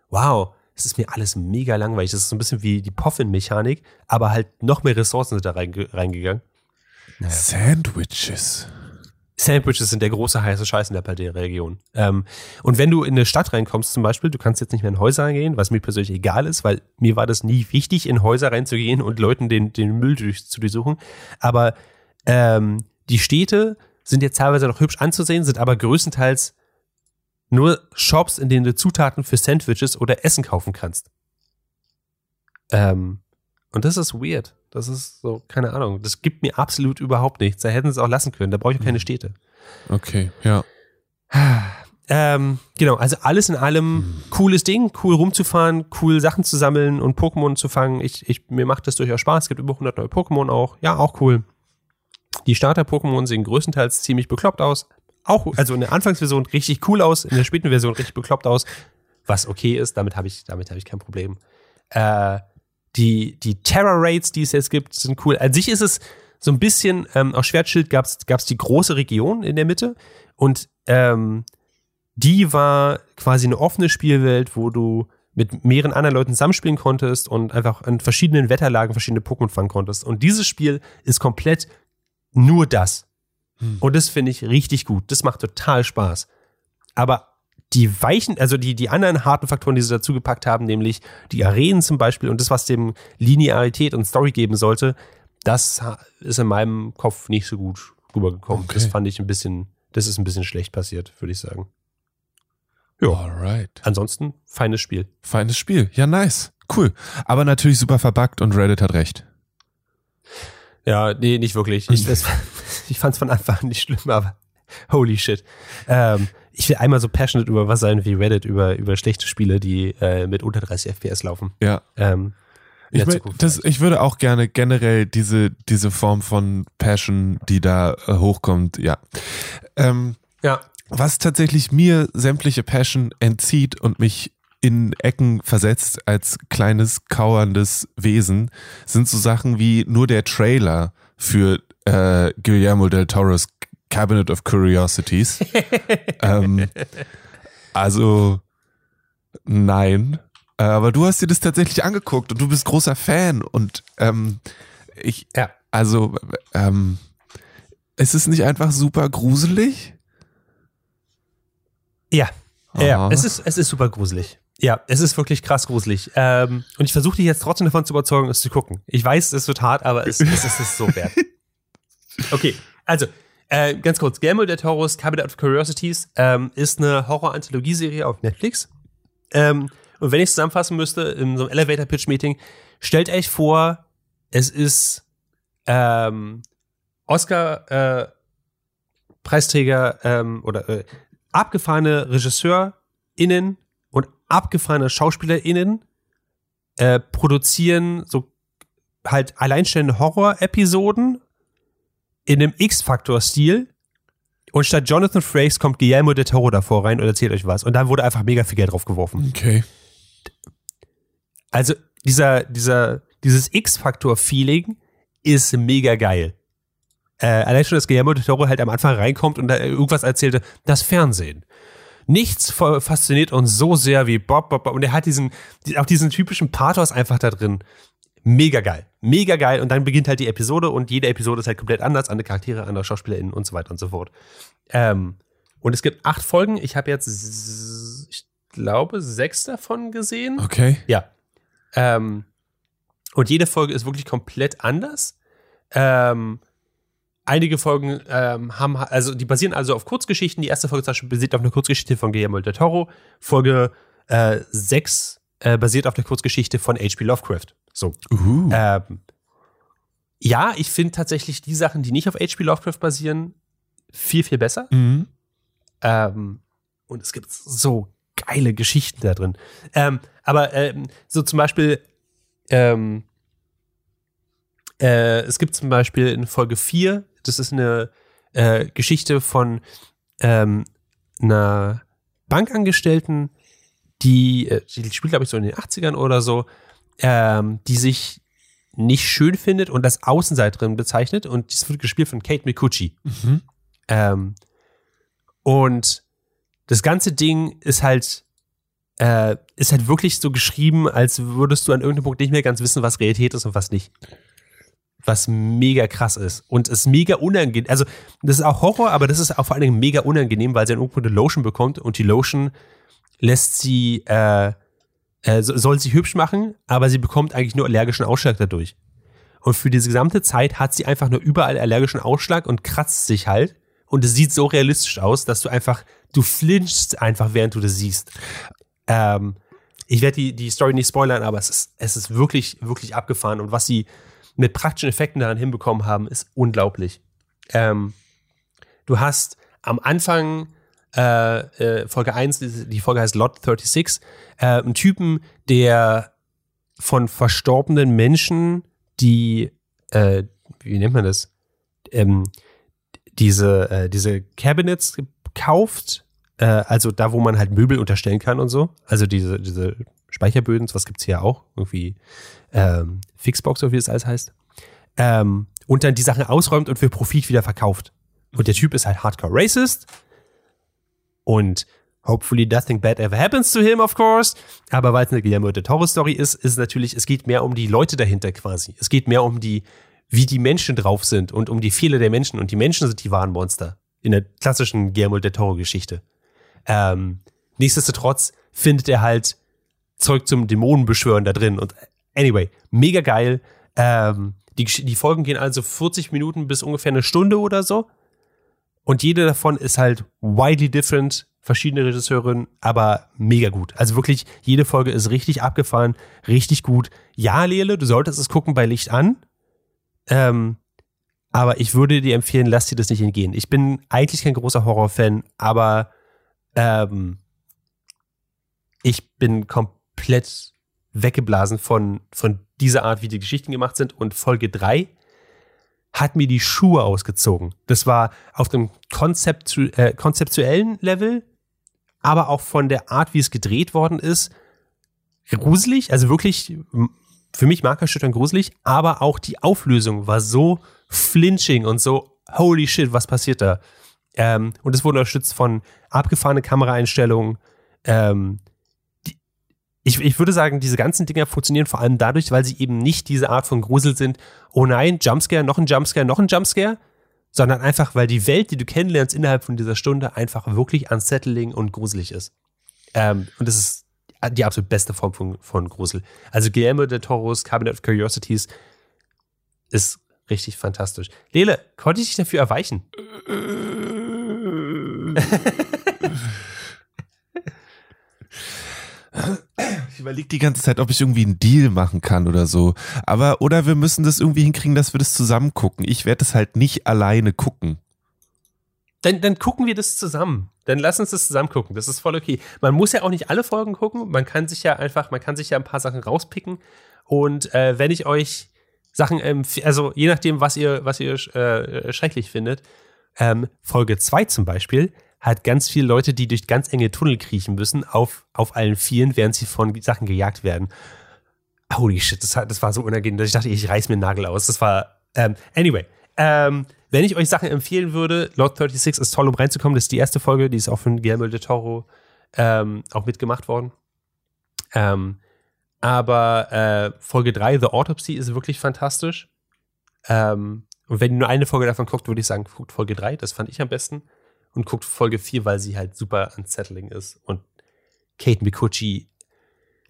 wow, es ist mir alles mega langweilig. Das ist so ein bisschen wie die Poffin-Mechanik, aber halt noch mehr Ressourcen sind da reinge reingegangen.
Sandwiches.
Sandwiches sind der große heiße Scheiß in der Paldea-Region. Ähm, und wenn du in eine Stadt reinkommst zum Beispiel, du kannst jetzt nicht mehr in Häuser reingehen, was mir persönlich egal ist, weil mir war das nie wichtig, in Häuser reinzugehen und Leuten den, den Müll durch, zu durchsuchen. Aber ähm, die Städte sind jetzt teilweise noch hübsch anzusehen, sind aber größtenteils nur Shops, in denen du Zutaten für Sandwiches oder Essen kaufen kannst. Ähm, Und das ist weird. Das ist so, keine Ahnung. Das gibt mir absolut überhaupt nichts. Da hätten sie es auch lassen können. Da brauche ich keine Städte.
Okay, ja.
Ähm, genau, also alles in allem cooles Ding, cool rumzufahren, cool Sachen zu sammeln und Pokémon zu fangen. Ich, ich, mir macht das durchaus Spaß. Es gibt über 100 neue Pokémon auch. Ja, auch cool. Die Starter-Pokémon sehen größtenteils ziemlich bekloppt aus. Auch, also in der Anfangsversion richtig cool aus, in der späten Version richtig bekloppt aus. Was okay ist, damit habe ich, damit habe ich kein Problem. Äh, die, die Terror-Rates, die es jetzt gibt, sind cool. An sich ist es so ein bisschen, ähm, auf Schwertschild gab es die große Region in der Mitte und ähm, die war quasi eine offene Spielwelt, wo du mit mehreren anderen Leuten zusammenspielen konntest und einfach in verschiedenen Wetterlagen verschiedene Pokémon fangen konntest. Und dieses Spiel ist komplett nur das.
Hm.
Und das finde ich richtig gut. Das macht total Spaß. Aber die weichen, also die, die anderen harten Faktoren, die sie dazu gepackt haben, nämlich die Arenen zum Beispiel und das, was dem Linearität und Story geben sollte, das ist in meinem Kopf nicht so gut rübergekommen.
Okay.
Das fand ich ein bisschen, das ist ein bisschen schlecht passiert, würde ich sagen. Ja.
Alright.
Ansonsten, feines Spiel.
Feines Spiel. Ja, nice. Cool. Aber natürlich super verbuggt und Reddit hat recht.
Ja, nee, nicht wirklich. Ich, das, ich fand es von Anfang an nicht schlimm, aber holy shit. Ähm, ich will einmal so passionate über was sein wie Reddit, über, über schlechte Spiele, die äh, mit unter 30 FPS laufen.
Ja.
Ähm,
Ich, mein, das, ich würde auch gerne generell diese, diese Form von Passion, die da äh, hochkommt, ja. Ähm,
ja.
was tatsächlich mir sämtliche Passion entzieht und mich in Ecken versetzt als kleines kauerndes Wesen, sind so Sachen wie nur der Trailer für äh, Guillermo del Toro's Cabinet of Curiosities. ähm, also nein. Äh, Aber du hast dir das tatsächlich angeguckt und du bist großer Fan und ähm, ich,
Ja.
also ähm, ist es nicht einfach super gruselig?
Ja. Ja,
Aha.
es ist, es ist super gruselig. Ja, es ist wirklich krass gruselig. Ähm, und ich versuche dich jetzt trotzdem davon zu überzeugen, es zu gucken. Ich weiß, es wird hart, aber es, es ist es so wert. Okay, also, äh, ganz kurz. Guillermo del Toro's Cabinet of Curiosities ähm, ist eine Horror-Anthologie-Serie auf Netflix. Ähm, und wenn ich es zusammenfassen müsste, in so einem Elevator-Pitch-Meeting, stellt euch vor, es ist ähm, Oscar äh, Preisträger ähm, oder äh, abgefahrene RegisseurInnen und abgefahrene SchauspielerInnen äh, produzieren so halt alleinstellende Horror-Episoden in einem X-Faktor-Stil und statt Jonathan Frakes kommt Guillermo del Toro davor rein und erzählt euch was. Und dann wurde einfach mega viel Geld drauf geworfen.
Okay.
Also dieser, dieser, dieses X-Faktor-Feeling ist mega geil. Äh, allein schon, dass Guillermo del Toro halt am Anfang reinkommt und da irgendwas erzählte, das Fernsehen. Nichts fa- fasziniert uns so sehr wie Bob, Bob, Bob. Und er hat diesen, die- auch diesen typischen Pathos einfach da drin. Mega geil. Mega geil. Und dann beginnt halt die Episode und jede Episode ist halt komplett anders, andere Charaktere, andere SchauspielerInnen und so weiter und so fort. Ähm, und es gibt acht Folgen. Ich habe jetzt, ich glaube, sechs davon gesehen.
Okay.
Ja. Ähm, und jede Folge ist wirklich komplett anders. Ähm, einige Folgen ähm, haben, also die basieren also auf Kurzgeschichten. Die erste Folge zum Beispiel basiert auf einer Kurzgeschichte von Guillermo del Toro. Folge äh, 6 äh, basiert auf der Kurzgeschichte von H.P. Lovecraft. So.
Uh.
Ähm, ja, ich finde tatsächlich die Sachen, die nicht auf H.P. Lovecraft basieren, viel, viel besser.
Mhm.
Ähm, und es gibt so geile Geschichten da drin. Ähm, aber ähm, so zum Beispiel, ähm, äh, es gibt zum Beispiel in Folge 4, das ist eine äh, Geschichte von ähm, einer Bankangestellten, die, äh, die spielt, glaube ich, so in den 80ern oder so, ähm, die sich nicht schön findet und als Außenseiterin bezeichnet. Und das wird gespielt von Kate Mikuchi.
Mhm.
Ähm, und das ganze Ding ist halt, äh, ist halt wirklich so geschrieben, als würdest du an irgendeinem Punkt nicht mehr ganz wissen, was Realität ist und was nicht. Was mega krass ist. Und es ist mega unangenehm. Also, das ist auch Horror, aber das ist auch vor allen Dingen mega unangenehm, weil sie dann irgendwo eine Lotion bekommt und die Lotion lässt sie, äh, äh, so- soll sie hübsch machen, aber sie bekommt eigentlich nur allergischen Ausschlag dadurch. Und für diese gesamte Zeit hat sie einfach nur überall allergischen Ausschlag und kratzt sich halt. Und es sieht so realistisch aus, dass du einfach, du flinchst einfach, während du das siehst. Ähm, ich werde die, die Story nicht spoilern, aber es ist, es ist wirklich, wirklich abgefahren. Und was sie mit praktischen Effekten daran hinbekommen haben, ist unglaublich. Ähm, du hast am Anfang äh, äh, Folge 1, die, Folge heißt Lot 36, äh, einen Typen, der von verstorbenen Menschen, die, äh, wie nennt man das? Ähm, diese, äh, diese Cabinets kauft, äh, also da, wo man halt Möbel unterstellen kann und so. Also diese, diese Speicherböden, was gibt's hier auch? Irgendwie ähm, Fixbox oder wie das alles heißt. Ähm, und dann die Sachen ausräumt und für Profit wieder verkauft. Und der Typ ist halt hardcore racist. Und hopefully nothing bad ever happens to him, of course. Aber weil es eine Guillermo del Toro Story ist, ist natürlich, es geht mehr um die Leute dahinter quasi. Es geht mehr um die, wie die Menschen drauf sind und um die Fehler der Menschen. Und die Menschen sind die wahren Monster. In der klassischen Guillermo del Toro Geschichte. Ähm, nichtsdestotrotz findet er halt Zeug zum Dämonenbeschwören da drin. Und anyway, mega geil. Ähm, die, die Folgen gehen also 40 Minuten bis ungefähr eine Stunde oder so. Und jede davon ist halt widely different, verschiedene Regisseurinnen, aber mega gut. Also wirklich, jede Folge ist richtig abgefahren, richtig gut. Ja, Lele, du solltest es gucken bei Licht an. Ähm, aber ich würde dir empfehlen, lass dir das nicht entgehen. Ich bin eigentlich kein großer Horrorfan, aber ähm, ich bin komplett weggeblasen von, von dieser Art, wie die Geschichten gemacht sind. Und Folge 3 hat mir die Schuhe ausgezogen. Das war auf dem konzeptu äh, konzeptuellen Level, aber auch von der Art, wie es gedreht worden ist, gruselig, also wirklich für mich markerschütternd gruselig, aber auch die Auflösung war so flinching und so holy shit, was passiert da? Ähm, und es wurde unterstützt von abgefahrene Kameraeinstellungen, ähm, ich, ich würde sagen, diese ganzen Dinger funktionieren vor allem dadurch, weil sie eben nicht diese Art von Grusel sind, oh nein, Jumpscare, noch ein Jumpscare, noch ein Jumpscare, sondern einfach, weil die Welt, die du kennenlernst innerhalb von dieser Stunde, einfach wirklich unsettling und gruselig ist. Ähm, und das ist die absolut beste Form von, von Grusel. Also Guillermo del Toro's Cabinet of Curiosities ist richtig fantastisch. Lele, konnte ich dich dafür erweichen?
Ich überlege die ganze Zeit, ob ich irgendwie einen Deal machen kann oder so. Aber, oder wir müssen das irgendwie hinkriegen, dass wir das zusammen gucken. Ich werde es halt nicht alleine gucken.
Dann, dann gucken wir das zusammen. Dann lass uns das zusammen gucken. Das ist voll okay. Man muss ja auch nicht alle Folgen gucken. Man kann sich ja einfach, man kann sich ja ein paar Sachen rauspicken. Und äh, wenn ich euch Sachen, ähm, also je nachdem, was ihr, was ihr äh, schrecklich findet, ähm, Folge 2 zum Beispiel, hat ganz viele Leute, die durch ganz enge Tunnel kriechen müssen, auf, auf allen Vieren, während sie von Sachen gejagt werden. Holy shit, das, das war so unangenehm, dass ich dachte, ich reiß mir den Nagel aus. Das war, ähm, anyway. Ähm, wenn ich euch Sachen empfehlen würde, Lord 36 ist toll, um reinzukommen. Das ist die erste Folge, die ist auch von Guillermo de Toro ähm, auch mitgemacht worden. Ähm, aber äh, Folge 3, The Autopsy, ist wirklich fantastisch. Ähm, und wenn ihr nur eine Folge davon guckt, würde ich sagen, guckt Folge 3, das fand ich am besten und guckt Folge 4, weil sie halt super unsettling ist. Und Kate Mikuchi,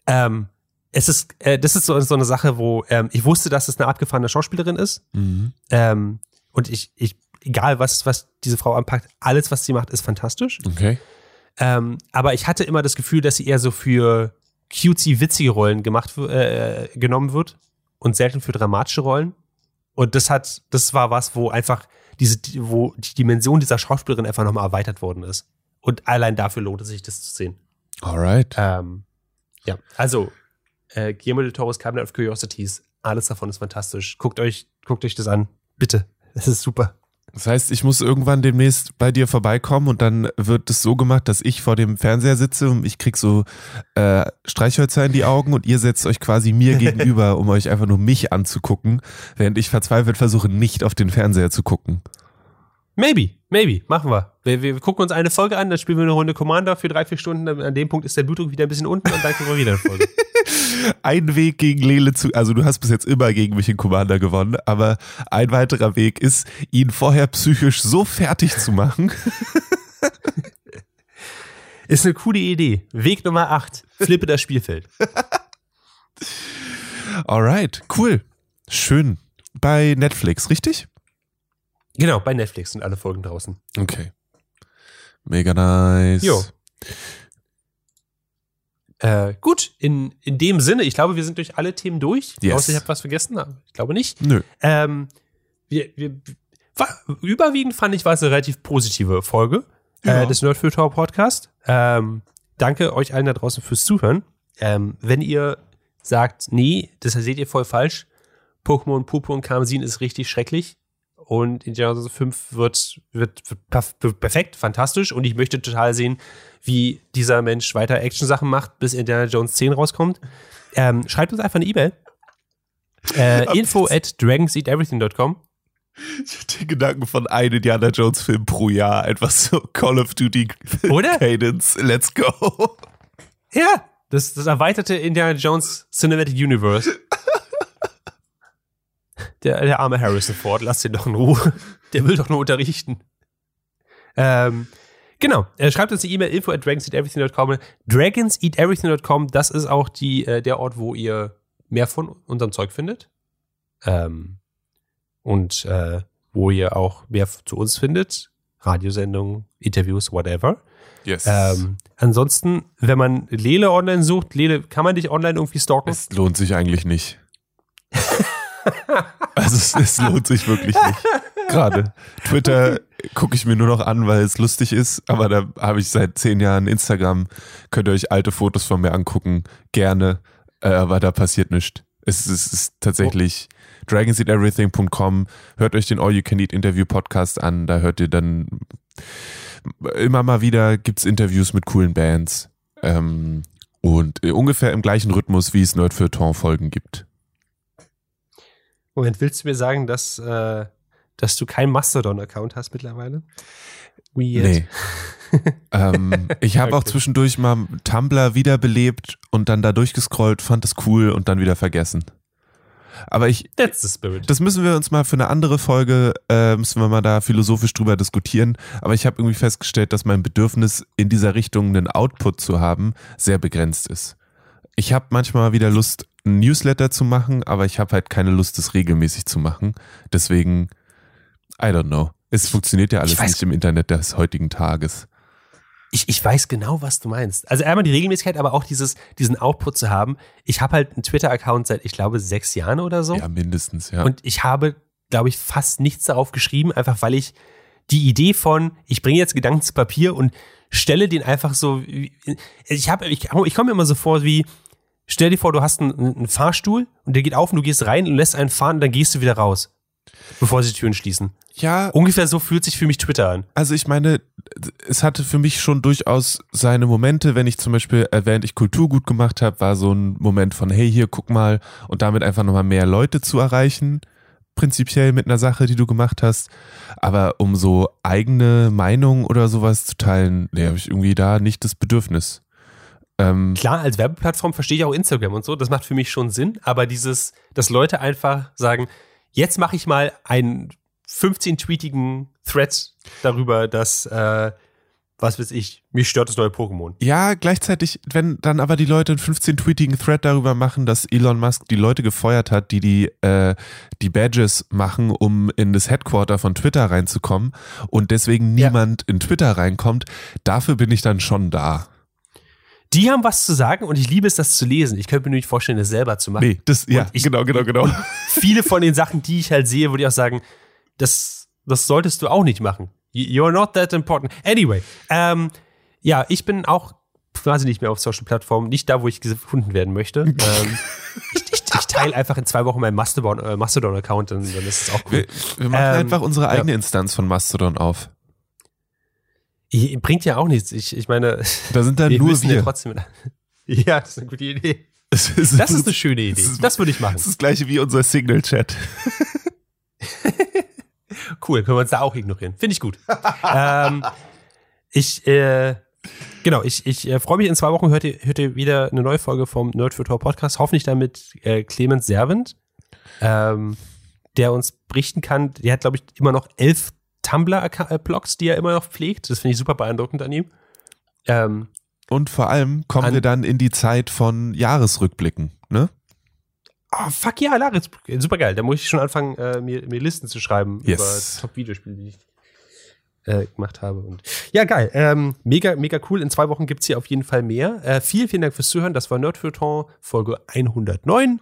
ähm, es ist, äh, das ist so, so eine Sache, wo ähm, ich wusste, dass es eine abgefahrene Schauspielerin ist. Mhm. Ähm, und ich, ich, egal was, was diese Frau anpackt, alles, was sie macht, ist fantastisch.
Okay.
Ähm, aber ich hatte immer das Gefühl, dass sie eher so für cutesy, witzige Rollen gemacht, äh, genommen wird und selten für dramatische Rollen. Und das hat, das war was, wo einfach diese, wo die Dimension dieser Schauspielerin einfach nochmal erweitert worden ist. Und allein dafür lohnt es sich, das zu sehen.
Alright.
Ähm, ja, also äh, Guillermo del Toro's Cabinet of Curiosities, alles davon ist fantastisch. Guckt euch, guckt euch das an, bitte. Es ist super.
Das heißt, ich muss irgendwann demnächst bei dir vorbeikommen und dann wird es so gemacht, dass ich vor dem Fernseher sitze und ich krieg so äh, Streichhölzer in die Augen und ihr setzt euch quasi mir gegenüber, um euch einfach nur mich anzugucken, während ich verzweifelt versuche, nicht auf den Fernseher zu gucken.
Maybe, maybe, machen wir. wir. Wir gucken uns eine Folge an, dann spielen wir eine Runde Commander für drei, vier Stunden. An dem Punkt ist der Blutdruck wieder ein bisschen unten und dann gucken wir wieder eine Folge.
ein Weg gegen Lele zu, also du hast bis jetzt immer gegen mich in Commander gewonnen, aber ein weiterer Weg ist, ihn vorher psychisch so fertig zu machen.
ist eine coole Idee. Weg Nummer 8. Flippe das Spielfeld.
Alright, cool. Schön. Bei Netflix, richtig?
Genau, bei Netflix sind alle Folgen draußen.
Okay. Mega nice.
Jo. Äh, gut, in, in dem Sinne, ich glaube, wir sind durch alle Themen durch.
Yes.
Außer ich habe was vergessen, aber ich glaube nicht.
Nö.
Ähm, wir, wir, überwiegend fand ich, war es eine relativ positive Folge
Ja.
äh, des Nerd Tower Podcast. Ähm, danke euch allen da draußen fürs Zuhören. Ähm, wenn ihr sagt, nee, das seht ihr voll falsch, Pokémon Purpur und Karmesin ist richtig schrecklich und Indiana Jones 5 wird, wird, wird perf- wird perfekt, fantastisch und ich möchte total sehen, wie dieser Mensch weiter Action-Sachen macht, bis Indiana Jones 10 rauskommt. Ähm, schreibt uns einfach eine E-Mail. Äh, info at dragonseateverything.com
den Gedanken von einem Indiana Jones Film pro Jahr, einfach so Call of Duty
Oder?
Cadence, let's go.
Ja, das, das erweiterte Indiana Jones Cinematic Universe. Der, der arme Harrison Ford, lass ihn doch in Ruhe. Der will doch nur unterrichten. Ähm, genau, äh, schreibt uns eine E-Mail info at dragonseateverything.com. Dragonseateverything.com, das ist auch die, äh, der Ort, wo ihr mehr von unserem Zeug findet. Ähm, und äh, wo ihr auch mehr zu uns findet. Radiosendungen, Interviews, whatever.
Yes.
Ähm, ansonsten, wenn man Lele online sucht, Lele, kann man dich online irgendwie stalken?
es lohnt sich eigentlich nicht. also es, es lohnt sich wirklich nicht. Gerade. Twitter gucke ich mir nur noch an, weil es lustig ist, aber da habe ich seit zehn Jahren Instagram. Könnt ihr euch alte Fotos von mir angucken, gerne, äh, aber da passiert nichts. Es, ist- es ist tatsächlich dragonseateverything.com. Hört euch den All You Can Eat Interview Podcast an, da hört ihr dann immer mal wieder gibt's Interviews mit coolen Bands. Ähm, und äh, ungefähr im gleichen Rhythmus, wie es Nerd für Folgen gibt.
Moment, willst du mir sagen, dass, äh, dass du keinen Mastodon-Account hast mittlerweile? Weird.
Nee. ähm, ich habe auch
Okay.
zwischendurch mal Tumblr wiederbelebt und dann da durchgescrollt, fand es cool und dann wieder vergessen. Aber ich,
That's the spirit.
das müssen wir uns mal für eine andere Folge, äh, müssen wir mal da philosophisch drüber diskutieren. Aber ich habe irgendwie festgestellt, dass mein Bedürfnis, in dieser Richtung einen Output zu haben, sehr begrenzt ist. Ich habe manchmal wieder Lust, ein Newsletter zu machen, aber ich habe halt keine Lust, es regelmäßig zu machen. Deswegen, I don't know. Es funktioniert ja alles
weiß-
nicht im Internet des heutigen Tages.
Ich, ich weiß genau, was du meinst. Also einmal die Regelmäßigkeit, aber auch dieses, diesen Output zu haben. Ich habe halt einen Twitter-Account seit, ich glaube, sechs Jahren oder so.
Ja, mindestens, ja.
Und ich habe, glaube ich, fast nichts darauf geschrieben, einfach weil ich die Idee von, ich bringe jetzt Gedanken zu Papier und stelle den einfach so, wie- ich habe, ich, ich komme mir immer so vor wie, stell dir vor, du hast einen, einen Fahrstuhl und der geht auf und du gehst rein und lässt einen fahren und dann gehst du wieder raus, bevor sie die Türen schließen.
ja,
Ungefähr so fühlt sich für mich Twitter an.
Also ich meine, es hatte für mich schon durchaus seine Momente, wenn ich zum Beispiel, äh, während ich Kultur gut gemacht habe, war so ein Moment von, hey, hier, guck mal, und damit einfach nochmal mehr Leute zu erreichen, prinzipiell mit einer Sache, die du gemacht hast. Aber um so eigene Meinung oder sowas zu teilen, nee, habe ich irgendwie da nicht das Bedürfnis. Ähm,
Klar, als Werbeplattform verstehe ich auch Instagram und so, das macht für mich schon Sinn, aber dieses, dass Leute einfach sagen, jetzt mache ich mal einen 15-tweetigen Thread darüber, dass, äh, was weiß ich, mich stört das neue Pokémon.
Ja, gleichzeitig, wenn dann aber die Leute einen 15-tweetigen Thread darüber machen, dass Elon Musk die Leute gefeuert hat, die die, äh, die Badges machen, um in das Headquarter von Twitter reinzukommen und deswegen
Ja.
niemand in Twitter reinkommt, dafür bin ich dann schon da.
Die haben was zu sagen und ich liebe es, das zu lesen. Ich könnte mir nicht vorstellen, das selber zu machen.
Nee, das, ja,
ich-
genau, genau, genau.
Viele von den Sachen, die ich halt sehe, würde ich auch sagen, das, das solltest du auch nicht machen. You- You're not that important. Anyway, ähm, ja, ich bin auch quasi nicht mehr auf Social Plattformen, nicht da, wo ich gefunden werden möchte. ähm, ich ich, ich teile einfach in zwei Wochen meinen Mastodon- äh, Mastodon-Account, dann, dann ist es auch
Wir,
cool.
wir machen
Ähm,
einfach unsere
ja.
eigene Instanz von Mastodon auf.
Bringt ja auch nichts. Ich, ich meine,
Da sind dann
wir
nur
müssen ja
wir.
trotzdem. Ja, das ist eine gute Idee.
Das ist,
Das ist eine schöne Idee.
das ist-
Das würde ich machen.
das ist das gleiche wie unser Signal-Chat.
Cool, können wir uns da auch ignorieren. Finde ich gut. ähm, ich, äh, genau, ich, ich äh, freue mich, in zwei Wochen hört ihr, hört ihr wieder eine neue Folge vom Nerd für Tor Podcast. Hoffentlich damit äh, Clemens Servent, ähm, der uns berichten kann. Der hat, glaube ich, immer noch elf Tumblr-Blogs, die er immer noch pflegt. Das finde ich super beeindruckend an ihm. Ähm,
Und vor allem kommen wir dann in die Zeit von Jahresrückblicken, ne?
oh, fuck ja, Laritz, super geil. Da muss ich schon anfangen, äh, mir, mir Listen zu schreiben
Yes.
über Top-Videospiele. die ich- äh, gemacht habe. Und ja, geil. Ähm, mega, mega cool. In zwei Wochen gibt's hier auf jeden Fall mehr. Äh, vielen, vielen Dank fürs Zuhören. Das war Nerdfeuilleton Folge 109.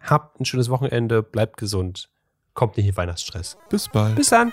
Habt ein schönes Wochenende, bleibt gesund, kommt nicht in Weihnachtsstress.
Bis bald.
Bis dann.